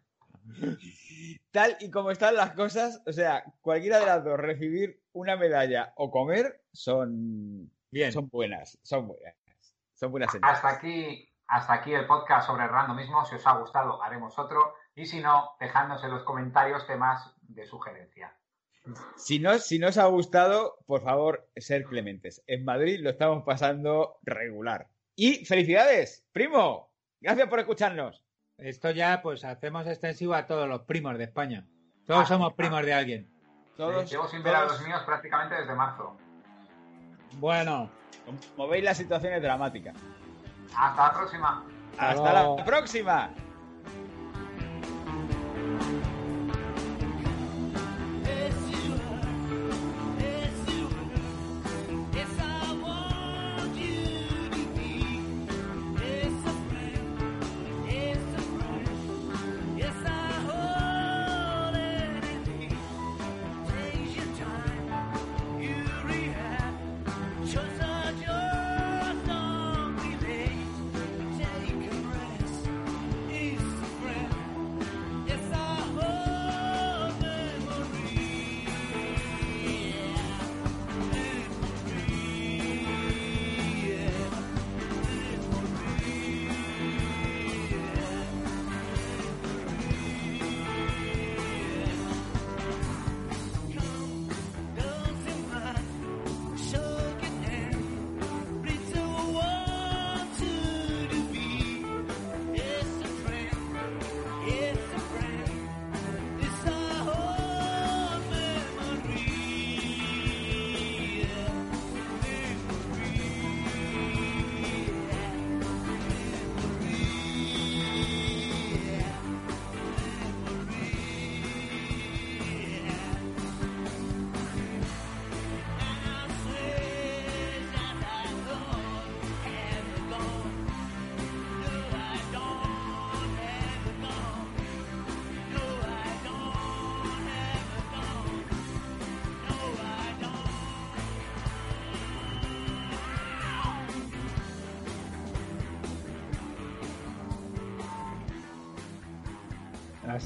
Tal y como están las cosas, o sea, cualquiera de las dos, recibir una medalla o comer, son, Bien. son buenas, son buenas. Son buenas Hasta aquí, hasta aquí el podcast sobre el randomismo. Si os ha gustado, haremos otro. Y si no, dejadnos en los comentarios temas de sugerencia. Si no, si no os ha gustado, por favor, ser clementes. En Madrid lo estamos pasando regular. Y felicidades, primo. Gracias por escucharnos. Esto ya, pues, hacemos extensivo a todos los primos de España. Todos ah, somos primos de alguien. Todos, llevo sin ver a los míos prácticamente desde marzo. Bueno. Como veis, la situación es dramática. Hasta la próxima. Hasta la próxima.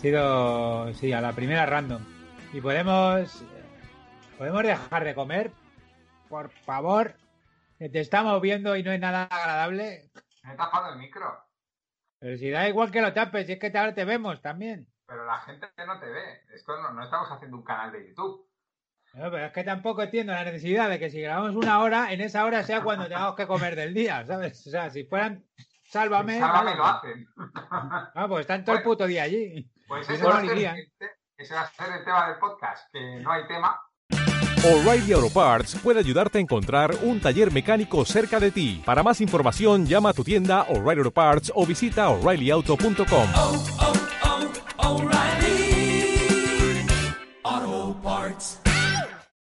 Sido, sí, a la primera random. Y podemos, podemos dejar de comer, por favor, te estamos viendo y no es nada agradable. Me he tapado el micro. Pero si da igual que lo tapes, si es que ahora te vemos también. Pero la gente no te ve. Esto no, no estamos haciendo un canal de YouTube. No, pero es que tampoco entiendo la necesidad de que si grabamos una hora, en esa hora sea cuando tengamos que comer del día, ¿sabes? O sea, si fueran Sálvame. Sálvame lo hacen. Ah, pues están todo el puto día allí. Pues ese va, el, ese va a ser el tema del podcast, que no hay tema. O'Reilly Auto Parts puede ayudarte a encontrar un taller mecánico cerca de ti. Para más información, llama a tu tienda O'Reilly Auto Parts o visita oreillyauto.com.